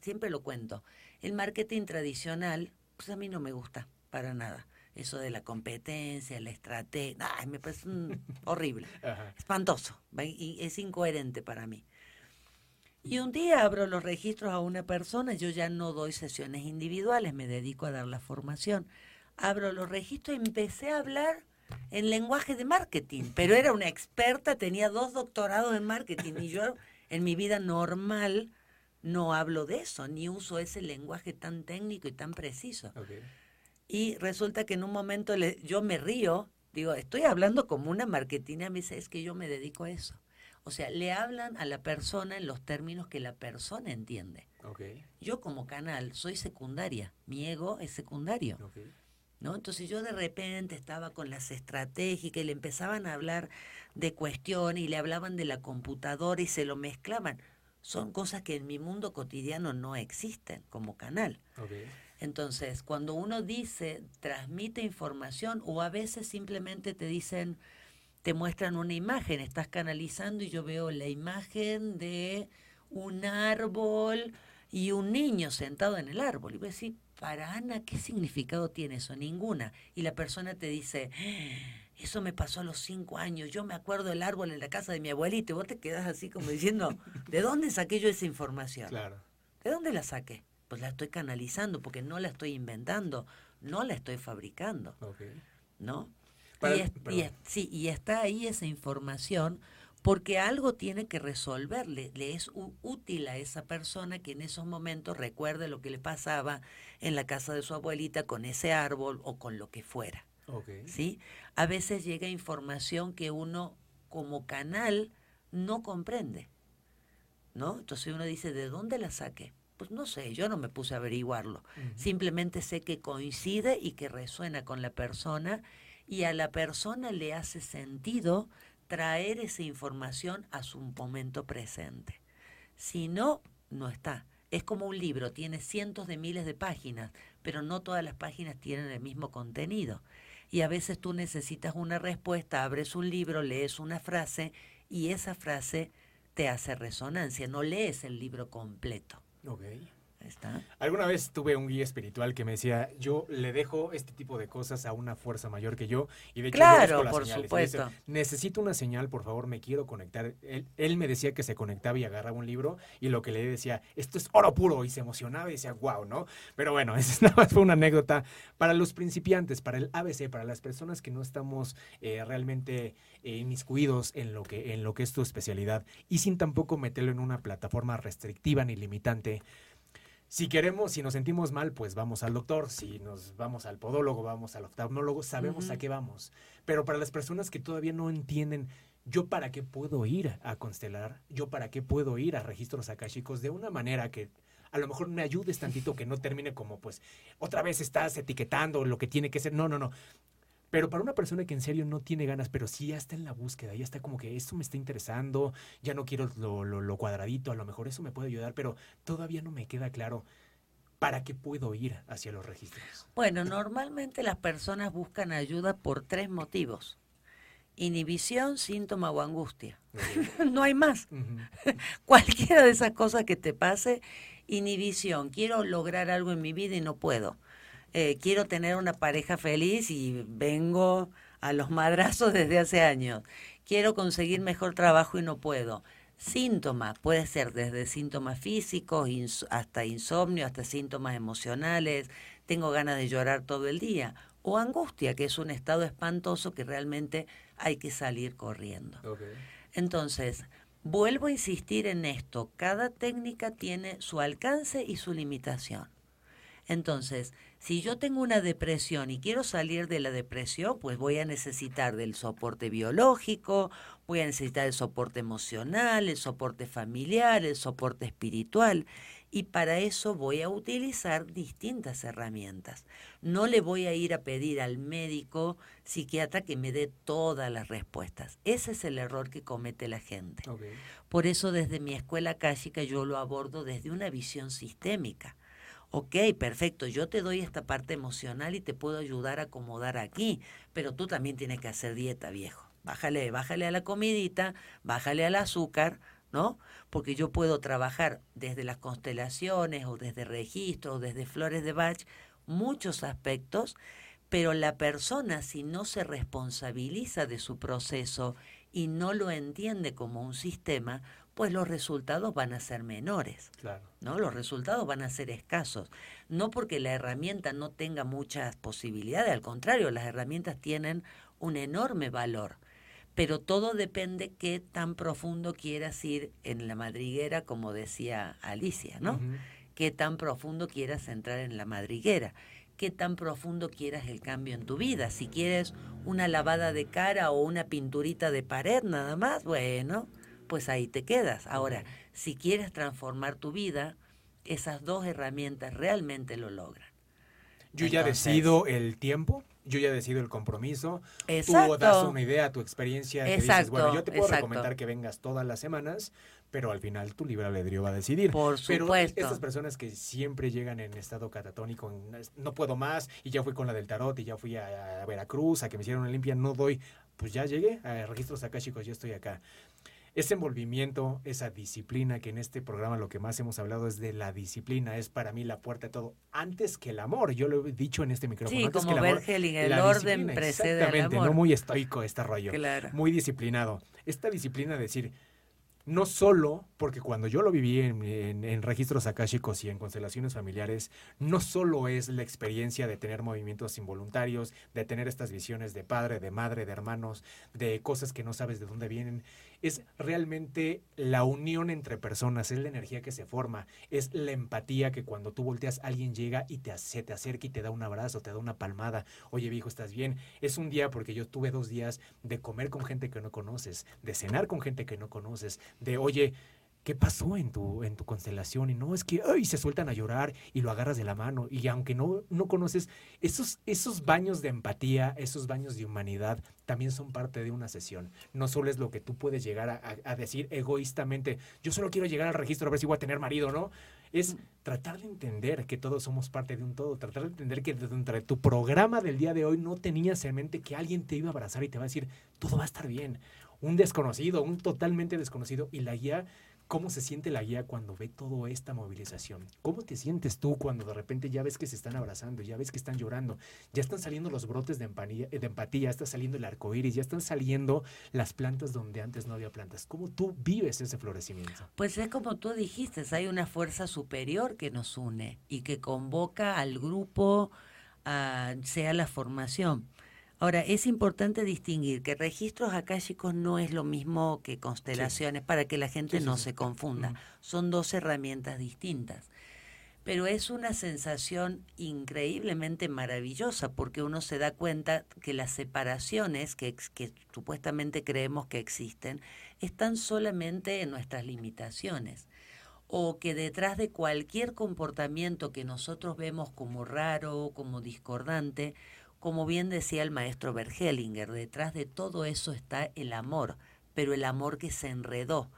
siempre lo cuento, el marketing tradicional, pues a mí no me gusta para nada. Eso de la competencia, la estrategia, me parece [LAUGHS] horrible, espantoso, y es incoherente para mí. Y un día abro los registros a una persona, yo ya no doy sesiones individuales, me dedico a dar la formación. Abro los registros y empecé a hablar en lenguaje de marketing, pero era una experta, tenía dos doctorados en marketing y yo en mi vida normal no hablo de eso, ni uso ese lenguaje tan técnico y tan preciso. Y resulta que en un momento le, yo me río, digo, estoy hablando como una marketina, me dice, es que yo me dedico a eso. O sea, le hablan a la persona en los términos que la persona entiende. Yo como canal soy secundaria, mi ego es secundario. ¿no? Entonces yo de repente estaba con las estratégicas y le empezaban a hablar de cuestiones y le hablaban de la computadora y se lo mezclaban. Son cosas que en mi mundo cotidiano no existen como canal. Entonces, cuando uno dice, transmite información o a veces simplemente te dicen, te muestran una imagen, estás canalizando y yo veo la imagen de un árbol y un niño sentado en el árbol. Y voy a decir, para Ana, ¿qué significado tiene eso? Ninguna. Y la persona te dice, eso me pasó a los cinco años, yo me acuerdo del árbol en la casa de mi abuelita, y vos te quedas así como diciendo, [LAUGHS] ¿de dónde saqué yo esa información? Claro. ¿De dónde la saqué? Pues la estoy canalizando, porque no la estoy inventando, no la estoy fabricando. ¿No? y, sí, y está ahí esa información porque algo tiene que resolverle, le es útil a esa persona que en esos momentos recuerde lo que le pasaba en la casa de su abuelita con ese árbol o con lo que fuera. ¿sí? A veces llega información que uno como canal no comprende. ¿no? Entonces uno dice, ¿de dónde la saqué? Pues no sé, yo no me puse a averiguarlo. Simplemente sé que coincide y que resuena con la persona y a la persona le hace sentido traer esa información a su momento presente. Si no, no está. Es como un libro, tiene cientos de miles de páginas, pero no todas las páginas tienen el mismo contenido. Y a veces tú necesitas una respuesta, abres un libro, lees una frase y esa frase te hace resonancia, no lees el libro completo. Okay. Alguna vez tuve un guía espiritual que me decía, yo le dejo este tipo de cosas a una fuerza mayor que yo. Y de hecho, claro, por supuesto. Necesito una señal, por favor, me quiero conectar. Él, me decía que se conectaba y agarraba un libro y lo que le decía, esto es oro puro. Y se emocionaba y decía, wow, ¿no? Pero bueno, [LAUGHS] esa nada más fue una anécdota para los principiantes, para el ABC, para las personas que no estamos eh, realmente eh, inmiscuidos en lo, que, en lo que es tu especialidad y sin tampoco meterlo en una plataforma restrictiva ni limitante si queremos, si nos sentimos mal, pues vamos al doctor. Si nos vamos al podólogo, vamos al oftalmólogo, sabemos a qué vamos. Pero para las personas que todavía no entienden, yo para qué puedo ir a constelar, yo para qué puedo ir a registros akashicos de una manera que a lo mejor me ayudes tantito que no termine como pues otra vez estás etiquetando lo que tiene que ser. No, no, no. Pero para una persona que en serio no tiene ganas, pero sí ya está en la búsqueda, ya está como que esto me está interesando, ya no quiero lo, lo, cuadradito, a lo mejor eso me puede ayudar, pero todavía no me queda claro para qué puedo ir hacia los registros. Bueno, normalmente las personas buscan ayuda por tres motivos. Inhibición, síntoma o angustia. [LAUGHS] no hay más. [LAUGHS] Cualquiera de esas cosas que te pase, inhibición, quiero lograr algo en mi vida y no puedo eh, quiero tener una pareja feliz y vengo a los madrazos desde hace años. Quiero conseguir mejor trabajo y no puedo. Síntomas, puede ser desde síntomas físicos hasta insomnio, hasta síntomas emocionales, tengo ganas de llorar todo el día, o angustia, que es un estado espantoso que realmente hay que salir corriendo. Entonces, vuelvo a insistir en esto, cada técnica tiene su alcance y su limitación. Entonces, si yo tengo una depresión y quiero salir de la depresión, pues voy a necesitar del soporte biológico, voy a necesitar el soporte emocional, el soporte familiar, el soporte espiritual. Y para eso voy a utilizar distintas herramientas. No le voy a ir a pedir al médico psiquiatra que me dé todas las respuestas. Ese es el error que comete la gente. Por eso desde mi escuela clásica yo lo abordo desde una visión sistémica ok, perfecto, yo te doy esta parte emocional y te puedo ayudar a acomodar aquí, pero tú también tienes que hacer dieta, viejo. Bájale, bájale a la comidita, bájale al azúcar, ¿no? Porque yo puedo trabajar desde las constelaciones o desde registros o desde flores de Bach muchos aspectos, pero la persona si no se responsabiliza de su proceso y no lo entiende como un sistema, pues los resultados van a ser menores. Claro. ¿no? Los resultados van a ser escasos. No porque la herramienta no tenga muchas posibilidades, al contrario, las herramientas tienen un enorme valor pero todo depende qué tan profundo quieras ir en la madriguera, como decía Alicia, ¿no? Qué tan profundo quieras entrar en la madriguera, qué tan profundo quieras el cambio en tu vida. Si quieres una lavada de cara o una pinturita de pared nada más, bueno, pues ahí te quedas. Ahora, si quieres transformar tu vida, esas dos herramientas realmente lo logran. Yo ya decido el tiempo yo ya decido el compromiso. Exacto. Tú das una idea, tu experiencia. Exacto. bueno, yo te puedo recomendar que vengas todas las semanas, pero al final tu libre albedrío va a decidir. Por supuesto. Pero estas personas que siempre llegan en estado catatónico, no puedo más, y ya fui con la del tarot, y ya fui a, Veracruz, a que me hicieron una limpia, no doy, pues ya llegué a registros acá, chicos, yo estoy acá ese envolvimiento, esa disciplina, que en este programa lo que más hemos hablado es de la disciplina, es para mí la puerta de todo, antes que el amor, yo lo he dicho en este micrófono. Sí, antes como que el, el orden precede al amor. no muy estoico este rollo, claro. muy disciplinado. Esta disciplina de decir, no solo, porque cuando yo lo viví en, registros akáshicos y en constelaciones familiares, no solo es la experiencia de tener movimientos involuntarios, de tener estas visiones de padre, de madre, de hermanos, de cosas que no sabes de dónde vienen, es realmente la unión entre personas, es la energía que se forma, es la empatía que cuando tú volteas alguien llega y te, se te acerca y te da un abrazo, te da una palmada, oye viejo, ¿estás bien? Es un día porque yo tuve dos días de comer con gente que no conoces, de cenar con gente que no conoces, de oye, ¿qué pasó en tu, en tu constelación? Y no, es que, ay, se sueltan a llorar y lo agarras de la mano. Y aunque no, no conoces, esos, esos baños de empatía, esos baños de humanidad, también son parte de una sesión. No solo es lo que tú puedes llegar a, a decir egoístamente, yo solo quiero llegar al registro a ver si voy a tener marido, ¿no? Es tratar de entender que todos somos parte de un todo, tratar de entender que dentro de tu programa del día de hoy no tenías en mente que alguien te iba a abrazar y te va a decir, todo va a estar bien. Un desconocido, un totalmente desconocido, y la guía ¿Cómo se siente la guía cuando ve toda esta movilización? ¿Cómo te sientes tú cuando de repente ya ves que se están abrazando, ya ves que están llorando, ya están saliendo los brotes de empatía, de empatía está saliendo el arco iris, ya están saliendo las plantas donde antes no había plantas? ¿Cómo tú vives ese florecimiento? Pues es como tú dijiste, hay una fuerza superior que nos une y que convoca al grupo, a, sea la formación. Ahora, es importante distinguir que registros akáshicos no es lo mismo que constelaciones para que la gente no se confunda. Son dos herramientas distintas. Pero es una sensación increíblemente maravillosa porque uno se da cuenta que las separaciones que, que supuestamente creemos que existen están solamente en nuestras limitaciones o que detrás de cualquier comportamiento que nosotros vemos como raro, como discordante, como bien decía el maestro Bergelinger, detrás de todo eso está el amor, pero el amor que se enredó.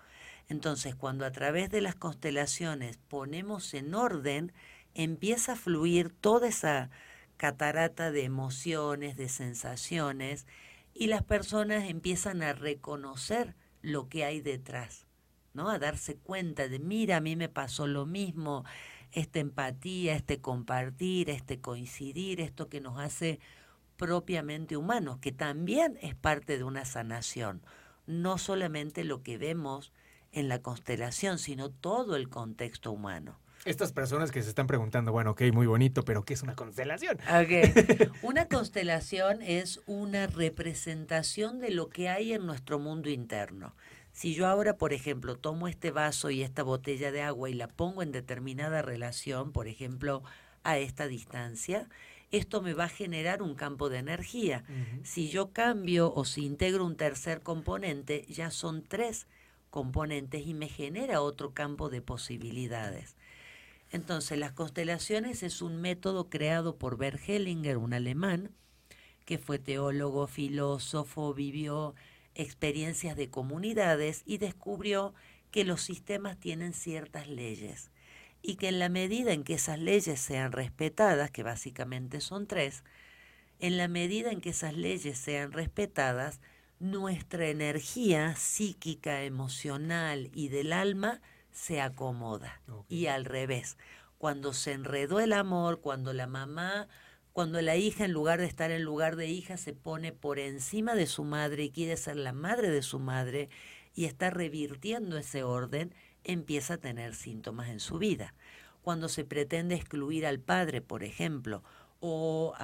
Entonces, cuando a través de las constelaciones ponemos en orden, empieza a fluir toda esa catarata de emociones, de sensaciones, y las personas empiezan a reconocer lo que hay detrás, ¿no? A darse cuenta de, mira, a mí me pasó lo mismo, esta empatía, este compartir, este coincidir, esto que nos hace propiamente humanos, que también es parte de una sanación, no solamente lo que vemos en la constelación, sino todo el contexto humano. Estas personas que se están preguntando, bueno, ok, muy bonito, pero ¿qué es una constelación? [LAUGHS] Una constelación es una representación de lo que hay en nuestro mundo interno. Si yo ahora, por ejemplo, tomo este vaso y esta botella de agua y la pongo en determinada relación, por ejemplo, a esta distancia, esto me va a generar un campo de energía. Si yo cambio o si integro un tercer componente, ya son tres componentes y me genera otro campo de posibilidades. Entonces, las constelaciones es un método creado por Bert Hellinger, un alemán, que fue teólogo, filósofo, vivió experiencias de comunidades y descubrió que los sistemas tienen ciertas leyes y que en la medida en que esas leyes sean respetadas, que básicamente son tres, en la medida en que esas leyes sean respetadas, nuestra energía psíquica, emocional y del alma se acomoda. Y al revés, cuando se enredó el amor, cuando la mamá, cuando la hija en lugar de estar en lugar de hija se pone por encima de su madre y quiere ser la madre de su madre y está revirtiendo ese orden, empieza a tener síntomas en su vida. Cuando se pretende excluir al padre, por ejemplo, o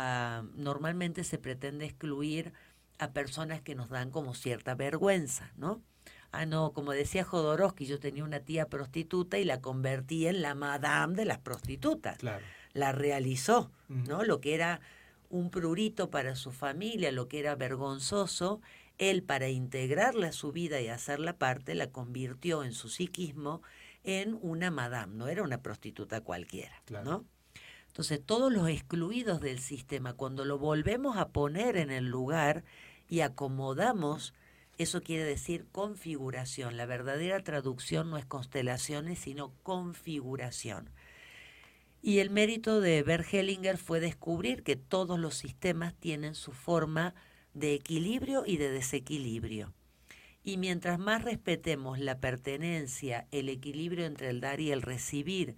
normalmente se pretende excluir a personas que nos dan como cierta vergüenza, ¿no? Ah, no, como decía Jodorowsky, yo tenía una tía prostituta y la convertí en la madame de las prostitutas. Claro. La realizó, ¿no? Lo que era un prurito para su familia, lo que era vergonzoso, él para integrarla a su vida y hacerla parte, la convirtió en su psiquismo en una madame, no era una prostituta cualquiera, ¿no? Entonces, todos los excluidos del sistema, cuando lo volvemos a poner en el lugar y acomodamos eso quiere decir configuración. La verdadera traducción no es constelaciones, sino configuración. Y el mérito de Bergelinger fue descubrir que todos los sistemas tienen su forma de equilibrio y de desequilibrio. Y mientras más respetemos la pertenencia, el equilibrio entre el dar y el recibir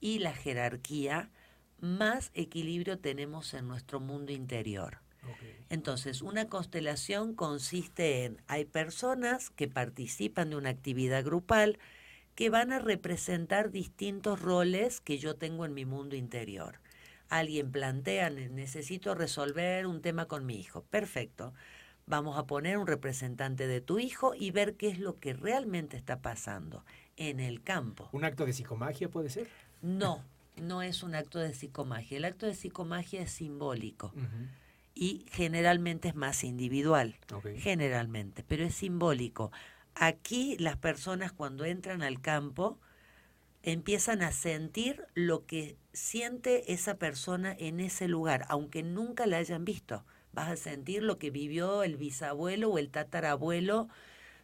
y la jerarquía, más equilibrio tenemos en nuestro mundo interior. Entonces, una constelación consiste en, hay personas que participan de una actividad grupal que van a representar distintos roles que yo tengo en mi mundo interior. Alguien plantea, necesito resolver un tema con mi hijo. Perfecto. Vamos a poner un representante de tu hijo y ver qué es lo que realmente está pasando en el campo. ¿Un acto de psicomagia puede ser? No, no es un acto de psicomagia. El acto de psicomagia es simbólico y generalmente es más individual, generalmente, pero es simbólico. Aquí las personas cuando entran al campo empiezan a sentir lo que siente esa persona en ese lugar, aunque nunca la hayan visto. Vas a sentir lo que vivió el bisabuelo o el tatarabuelo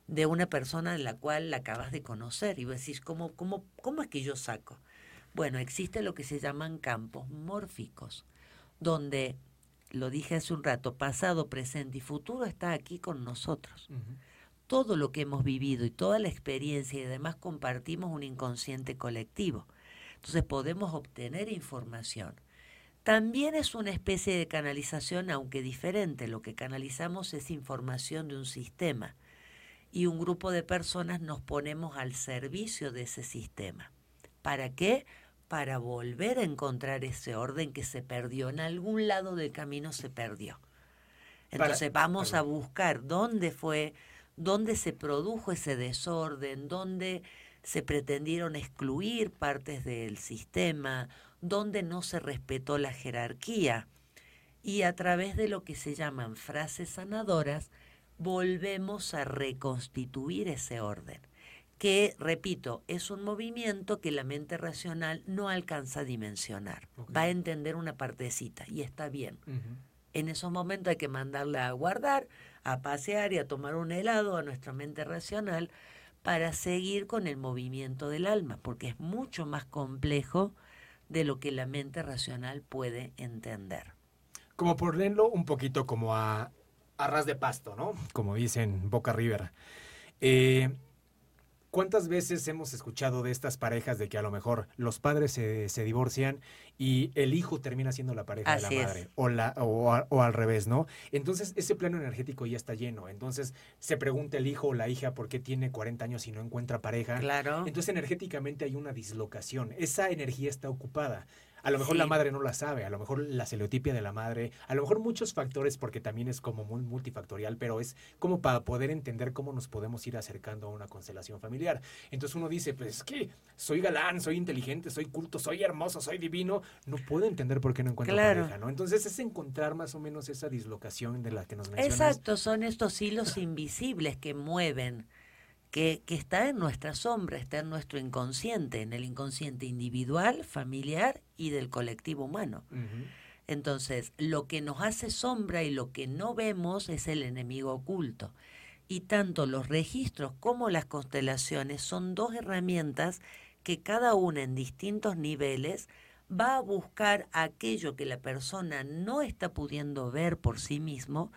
de una persona de la cual la acabas de conocer. Y vos decís, ¿cómo, cómo, ¿cómo es que yo saco? Bueno, existe lo que se llaman campos mórficos, donde lo dije hace un rato, pasado, presente y futuro está aquí con nosotros. Todo lo que hemos vivido y toda la experiencia y además compartimos un inconsciente colectivo. Entonces podemos obtener información. También es una especie de canalización, aunque diferente. Lo que canalizamos es información de un sistema y un grupo de personas nos ponemos al servicio de ese sistema. ¿Para qué? para volver a encontrar ese orden que se perdió. En algún lado del camino se perdió. Entonces vamos a buscar dónde fue, dónde se produjo ese desorden, dónde se pretendieron excluir partes del sistema, dónde no se respetó la jerarquía. Y a través de lo que se llaman frases sanadoras, volvemos a reconstituir ese orden que, repito, es un movimiento que la mente racional no alcanza a dimensionar. Va a entender una partecita y está bien. En esos momentos hay que mandarla a guardar, a pasear y a tomar un helado a nuestra mente racional para seguir con el movimiento del alma, porque es mucho más complejo de lo que la mente racional puede entender. Como por leerlo un poquito como a, a ras de pasto, ¿no? Como dicen Boca Rivera. Eh, ¿Cuántas veces hemos escuchado de estas parejas de que a lo mejor los padres se, se divorcian y el hijo termina siendo la pareja de la madre o, la, o, al revés, ¿no? Entonces ese plano energético ya está lleno. Entonces se pregunta el hijo o la hija por qué tiene 40 años y no encuentra pareja. Claro. Entonces energéticamente hay una dislocación. Esa energía está ocupada. A lo mejor la madre no la sabe, a lo mejor la celotipia de la madre, a lo mejor muchos factores porque también es como muy multifactorial, pero es como para poder entender cómo nos podemos ir acercando a una constelación familiar. Entonces uno dice, pues es que soy galán, soy inteligente, soy culto, soy hermoso, soy divino, no puedo entender por qué no encuentro pareja, ¿no? Entonces es encontrar más o menos esa dislocación de la que nos mencionas. Exacto, son estos hilos invisibles que mueven que, está en nuestra sombra, está en nuestro inconsciente, en el inconsciente individual, familiar y del colectivo humano. Entonces, lo que nos hace sombra y lo que no vemos es el enemigo oculto. Y tanto los registros como las constelaciones son dos herramientas que cada una en distintos niveles va a buscar aquello que la persona no está pudiendo ver por sí mismo,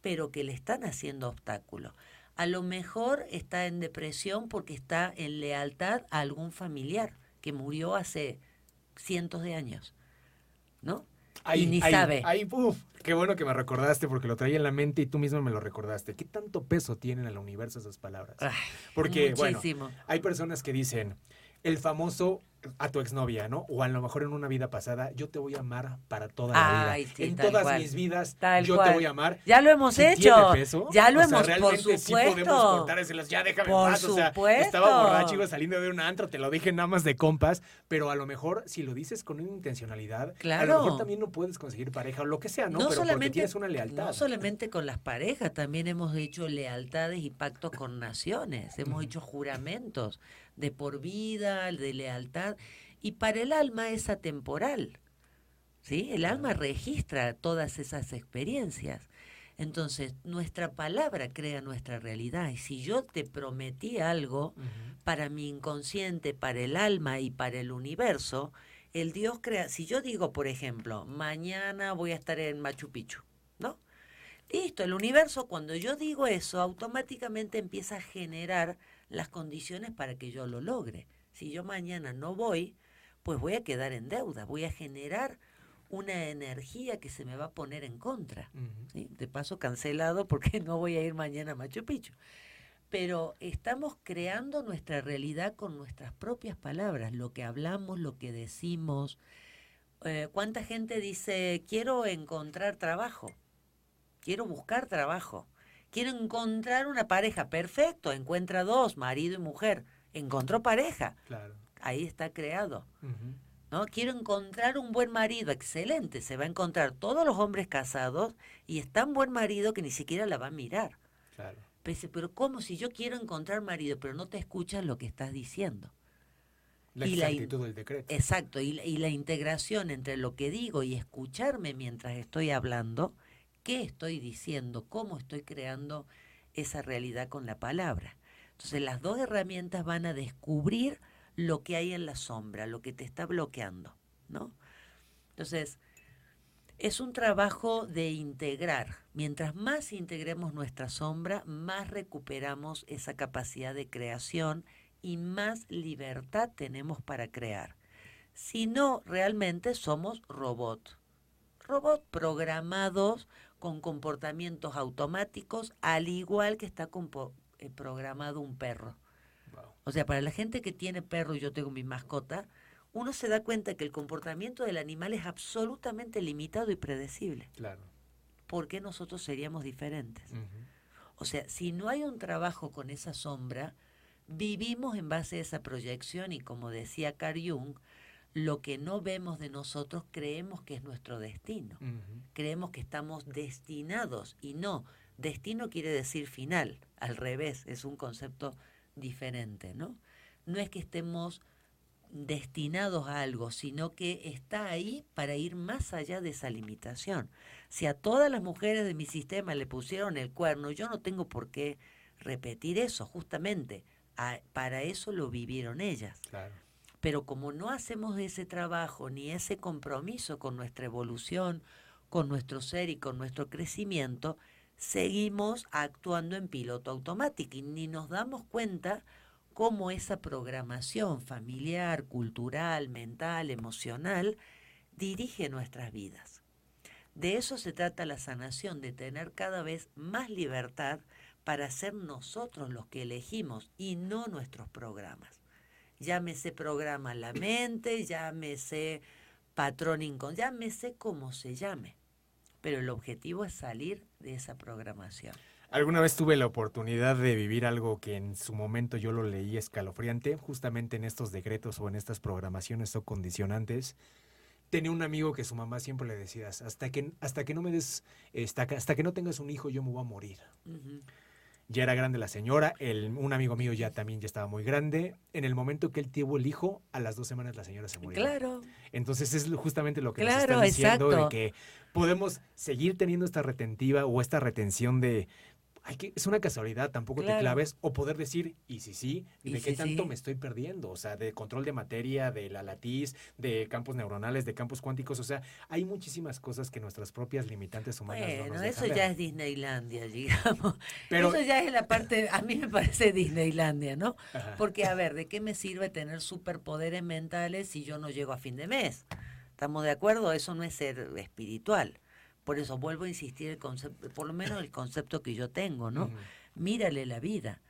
pero que le están haciendo obstáculos. A lo mejor está en depresión porque está en lealtad a algún familiar que murió hace cientos de años, ¿no? Ahí, y ni ahí, sabe. ahí, uf, qué bueno que me recordaste porque lo traía en la mente y tú mismo me lo recordaste. ¿Qué tanto peso tienen en el universo esas palabras? Ay, Porque, bueno, muchísimo. hay personas que dicen, el famoso a tu exnovia, ¿no? O a lo mejor en una vida pasada, yo te voy a amar para toda la Ay, vida. sí, en todas cual. mis vidas, Tal yo cual. te voy a amar. Ya lo hemos ¿Sí hecho. peso? Ya lo O sea, hemos, por realmente sí podemos supuesto. cortar ese las- ya déjame Por paz, o sea, estaba borracho, iba saliendo de un antro, te lo dije nada más de compas, pero a lo mejor si lo dices con una intencionalidad, a Claro. lo mejor también no puedes conseguir pareja o lo que sea, ¿no? pero porque tienes una lealtad. no solamente con las parejas, también hemos hecho lealtades y pactos con naciones, hemos hecho juramentos de por vida, de lealtad, y para el alma es atemporal, ¿sí? El alma registra todas esas experiencias. Entonces, nuestra palabra crea nuestra realidad, y si yo te prometí algo, para mi inconsciente, para el alma y para el universo, el Dios crea, si yo digo, por ejemplo, mañana voy a estar en Machu Picchu, ¿no? Listo, el universo cuando yo digo eso, automáticamente empieza a generar las condiciones para que yo lo logre. Si yo mañana no voy, pues voy a quedar en deuda, voy a generar una energía que se me va a poner en contra. De paso cancelado porque [LAUGHS] no voy a ir mañana a Machu Picchu. Pero estamos creando nuestra realidad con nuestras propias palabras, lo que hablamos, lo que decimos. Eh, ¿Cuánta gente dice, quiero encontrar trabajo? Quiero buscar trabajo. Quiero encontrar una pareja. Perfecto, encuentra dos, marido y mujer. Encontró pareja. Claro. Ahí está creado. ¿no? Quiero encontrar un buen marido, excelente, se va a encontrar todos los hombres casados y es tan buen marido que ni siquiera la va a mirar. Claro. Pese, pero ¿cómo si yo quiero encontrar marido, pero no te escuchas lo que estás diciendo? La Y la in- exactitud del decreto. Exacto, y, la- y la integración entre lo que digo y escucharme mientras estoy hablando, qué estoy diciendo, cómo estoy creando esa realidad con la palabra. Entonces las dos herramientas van a descubrir lo que hay en la sombra, lo que te está bloqueando, ¿no? Entonces, es un trabajo de integrar. Mientras más integremos nuestra sombra, más recuperamos esa capacidad de creación y más libertad tenemos para crear. Si no, realmente somos robots. Robots programados con comportamientos automáticos, al igual que está eh, programado un perro. Wow. O sea, para la gente que tiene perro y yo tengo mi mascota, uno se da cuenta que el comportamiento del animal es absolutamente limitado y predecible. Claro. ¿Por qué nosotros seríamos diferentes? O sea, si no hay un trabajo con esa sombra, vivimos en base a esa proyección y como decía Carl Jung, lo que no vemos de nosotros creemos que es nuestro destino. Creemos que estamos destinados y no, destino quiere decir final, al revés, es un concepto diferente, ¿no? No es que estemos destinados a algo, sino que está ahí para ir más allá de esa limitación. Si a todas las mujeres de mi sistema le pusieron el cuerno, yo no tengo por qué repetir eso, justamente. A- para eso lo vivieron ellas. Claro. Pero como no hacemos ese trabajo ni ese compromiso con nuestra evolución, con nuestro ser y con nuestro crecimiento, seguimos actuando en piloto automático y ni nos damos cuenta cómo esa programación familiar, cultural, mental, emocional, dirige nuestras vidas. De eso se trata la sanación, de tener cada vez más libertad para ser nosotros los que elegimos y no nuestros programas. Llámese programa la mente, llámese patrón inconsciente, llámese como se llame. Pero el objetivo es salir de esa programación. Alguna vez tuve la oportunidad de vivir algo que en su momento yo lo leí escalofriante, justamente en estos decretos o en estas programaciones o condicionantes. Tenía un amigo que su mamá siempre le decía, hasta que, hasta que no me des, hasta, que- hasta que no tengas un hijo yo me voy a morir. Ya era grande la señora, el, un amigo mío ya también ya estaba muy grande. En el momento que él tuvo el hijo, a las dos semanas la señora se murió. Claro, Entonces es justamente lo que nos Claro, están diciendo exacto. de que podemos seguir teniendo esta retentiva o esta retención de hay que, es una casualidad, tampoco te claves, o poder decir, y si sí, ¿de qué tanto me estoy perdiendo? O sea, de control de materia, de la latiz, de campos neuronales, de campos cuánticos, o sea, hay muchísimas cosas que nuestras propias limitantes humanas bueno, no eso ya es Disneylandia, [LAUGHS] digamos. Pero, eso ya es la parte, a mí me parece Disneylandia, ¿no? Porque, a ver, ¿de qué me sirve tener superpoderes mentales si yo no llego a fin de mes? ¿Estamos de acuerdo? Eso no es ser espiritual. Por eso vuelvo a insistir el concepto, por lo menos el concepto que yo tengo, ¿no? Mírale la vida.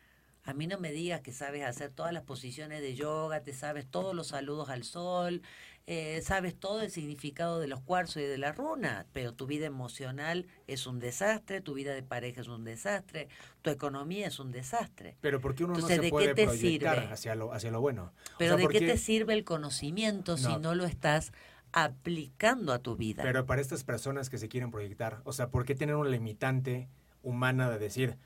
A mí no me digas que sabes hacer todas las posiciones de yoga, te sabes todos los saludos al sol, eh, sabes todo el significado de los cuarzos y de la runa, pero tu vida emocional es un desastre, tu vida de pareja es un desastre, tu economía es un desastre. Pero ¿por qué uno no se ¿de puede qué te proyectar sirve? Hacia, lo, hacia lo bueno? Pero ¿de qué te sirve el conocimiento si no lo estás aplicando a tu vida. Pero para estas personas que se quieren proyectar, o sea, ¿por qué tener una limitante humana de decir,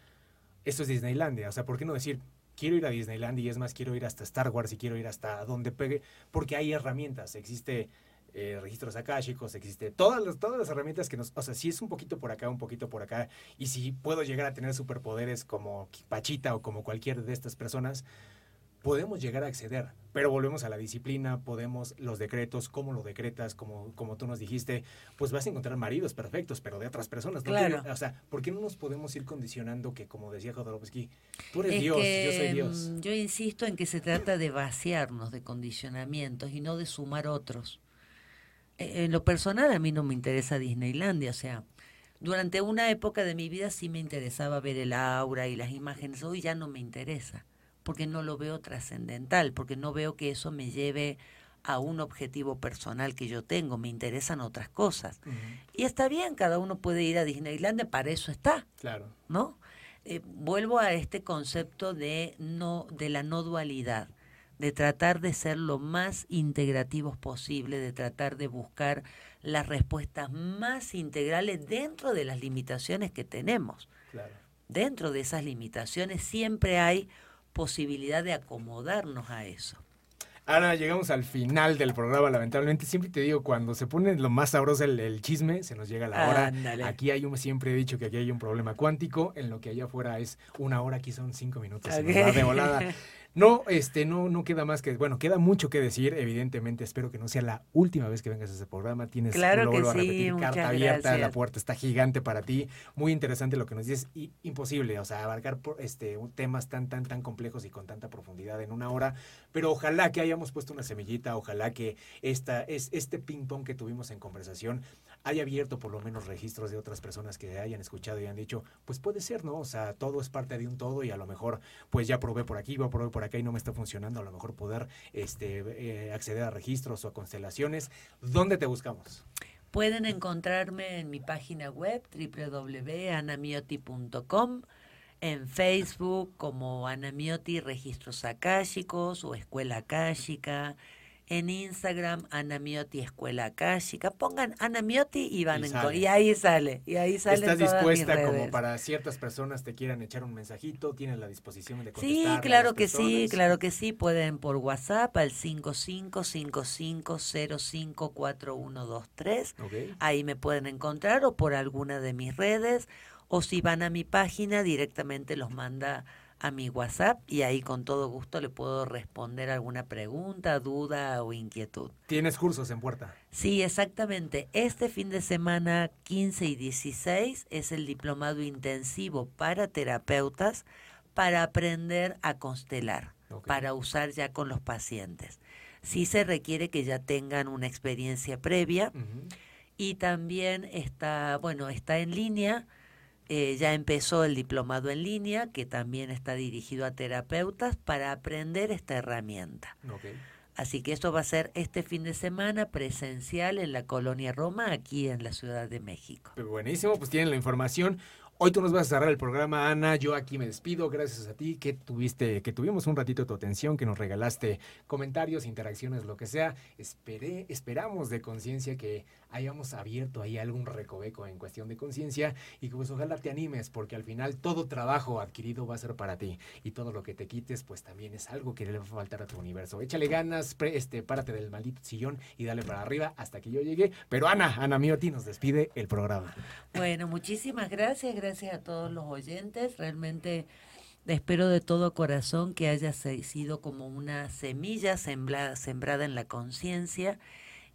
esto es Disneylandia? O sea, ¿por qué no decir, quiero ir a Disneylandia y es más, quiero ir hasta Star Wars y quiero ir hasta donde pegue? Porque hay herramientas, existe eh, registros akáshicos, existe todas las, todas las herramientas que nos, o sea, si es un poquito por acá, un poquito por acá, y si puedo llegar a tener superpoderes como Pachita o como cualquier de estas personas, podemos llegar a acceder, pero volvemos a la disciplina, podemos, los decretos, cómo lo decretas, como, como tú nos dijiste, pues vas a encontrar maridos perfectos, pero de otras personas. Claro. o sea, ¿por qué no nos podemos ir condicionando que, como decía Jodorowsky, tú eres Dios, yo soy Dios? Mm, yo insisto en que se trata de vaciarnos de condicionamientos y no de sumar otros. Eh, en lo personal a mí no me interesa Disneylandia, o sea, durante una época de mi vida sí me interesaba ver el aura y las imágenes, hoy ya no me interesa porque no lo veo trascendental, porque no veo que eso me lleve a un objetivo personal que yo tengo, me interesan otras cosas. Y está bien, cada uno puede ir a Disneylandia, para eso está. Claro. ¿No? Eh, vuelvo a este concepto de no de la no dualidad, de tratar de ser lo más integrativos posible, de tratar de buscar las respuestas más integrales dentro de las limitaciones que tenemos. Claro. Dentro de esas limitaciones siempre hay posibilidad de acomodarnos a eso. Ahora llegamos al final del programa, lamentablemente. Siempre te digo, cuando se pone lo más sabroso el, chisme, se nos llega la hora. Aquí hay un, siempre he dicho que aquí hay un problema cuántico, en lo que allá afuera es una hora, aquí son cinco minutos. de volada. [LAUGHS] No, este, no, no queda más que, bueno, queda mucho que decir, evidentemente, espero que no sea la última vez que vengas a ese programa. Tienes claro que sí, carta abierta, la puerta está gigante para ti. Muy interesante lo que nos dices, y imposible, o sea, abarcar este temas tan, tan, tan complejos y con tanta profundidad en una hora. Pero ojalá que hayamos puesto una semillita, ojalá que esta, es, este ping pong que tuvimos en conversación haya abierto por lo menos registros de otras personas que hayan escuchado y han dicho, pues puede ser, ¿no? O sea, todo es parte de un todo y a lo mejor, pues ya probé por aquí, voy a probar por acá y no me está funcionando, a lo mejor poder este, eh, acceder a registros o a constelaciones. ¿Dónde te buscamos? Pueden encontrarme en mi página web www.anamioti.com, en Facebook como Anamioti Registros Akáshicos o Escuela Akáshica, en Instagram, Anamioti Escuela Akashica. Pongan Anamioti y van y, y ahí sale. Y ahí sale. ¿Estás dispuesta como para ciertas personas te quieran echar un mensajito? ¿Tienes la disposición de contestar? Sí, claro que sí, claro que sí. Pueden por WhatsApp al 5555054123. Okay. Ahí me pueden encontrar o por alguna de mis redes. O si van a mi página, directamente los manda a mi WhatsApp y ahí con todo gusto le puedo responder alguna pregunta, duda o inquietud. ¿Tienes cursos en puerta? Sí, exactamente. Este fin de semana 15 y 16 es el diplomado intensivo para terapeutas para aprender a constelar, para usar ya con los pacientes. Sí se requiere que ya tengan una experiencia previa y también está, bueno, está en línea eh, ya empezó el diplomado en línea, que también está dirigido a terapeutas para aprender esta herramienta. Así que esto va a ser este fin de semana presencial en la colonia Roma, aquí en la Ciudad de México. Buenísimo, pues tienen la información. Hoy tú nos vas a cerrar el programa, Ana. Yo aquí me despido. Gracias a ti que tuviste, que tuvimos un ratito tu atención, que nos regalaste comentarios, interacciones, lo que sea. Esperé, esperamos de conciencia que hayamos abierto ahí algún recoveco en cuestión de conciencia y que pues ojalá te animes porque al final todo trabajo adquirido va a ser para ti y todo lo que te quites pues también es algo que le va a faltar a tu universo. Échale ganas, este, párate del maldito sillón y dale para arriba hasta que yo llegue. Pero Ana, Ana Mioti nos despide el programa. Bueno, muchísimas gracias gracias a todos los oyentes. Realmente espero de todo corazón que haya sido como una semilla sembrada, sembrada en la conciencia.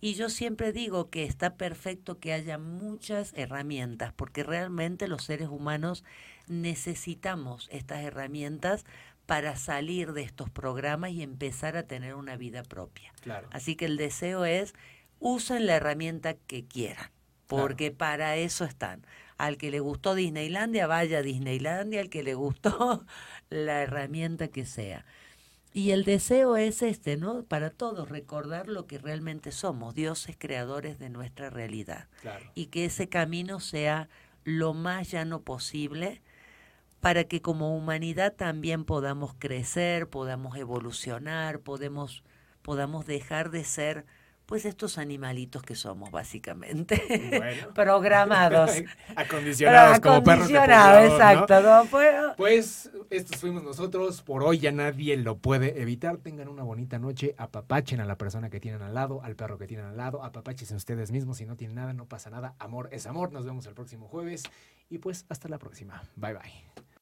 Y yo siempre digo que está perfecto que haya muchas herramientas, porque realmente los seres humanos necesitamos estas herramientas para salir de estos programas y empezar a tener una vida propia. Así que el deseo es usen la herramienta que quieran, porque para eso están. Al que le gustó Disneylandia, vaya a Disneylandia, al que le gustó [LAUGHS] la herramienta que sea. Y el deseo es este, ¿no? Para todos, recordar lo que realmente somos, dioses creadores de nuestra realidad. Y que ese camino sea lo más llano posible para que como humanidad también podamos crecer, podamos evolucionar, podemos, podamos dejar de ser pues estos animalitos que somos básicamente. [LAUGHS] Programados. [LAUGHS] Acondicionados como perros exacto pues estos fuimos nosotros. Por hoy ya nadie lo puede evitar. Tengan una bonita noche. Apapachen a la persona que tienen al lado al perro que tienen al lado. Apapachen ustedes mismos. Si no tienen nada no pasa nada. Amor es amor. Nos vemos el próximo jueves. Y pues hasta la próxima. Bye bye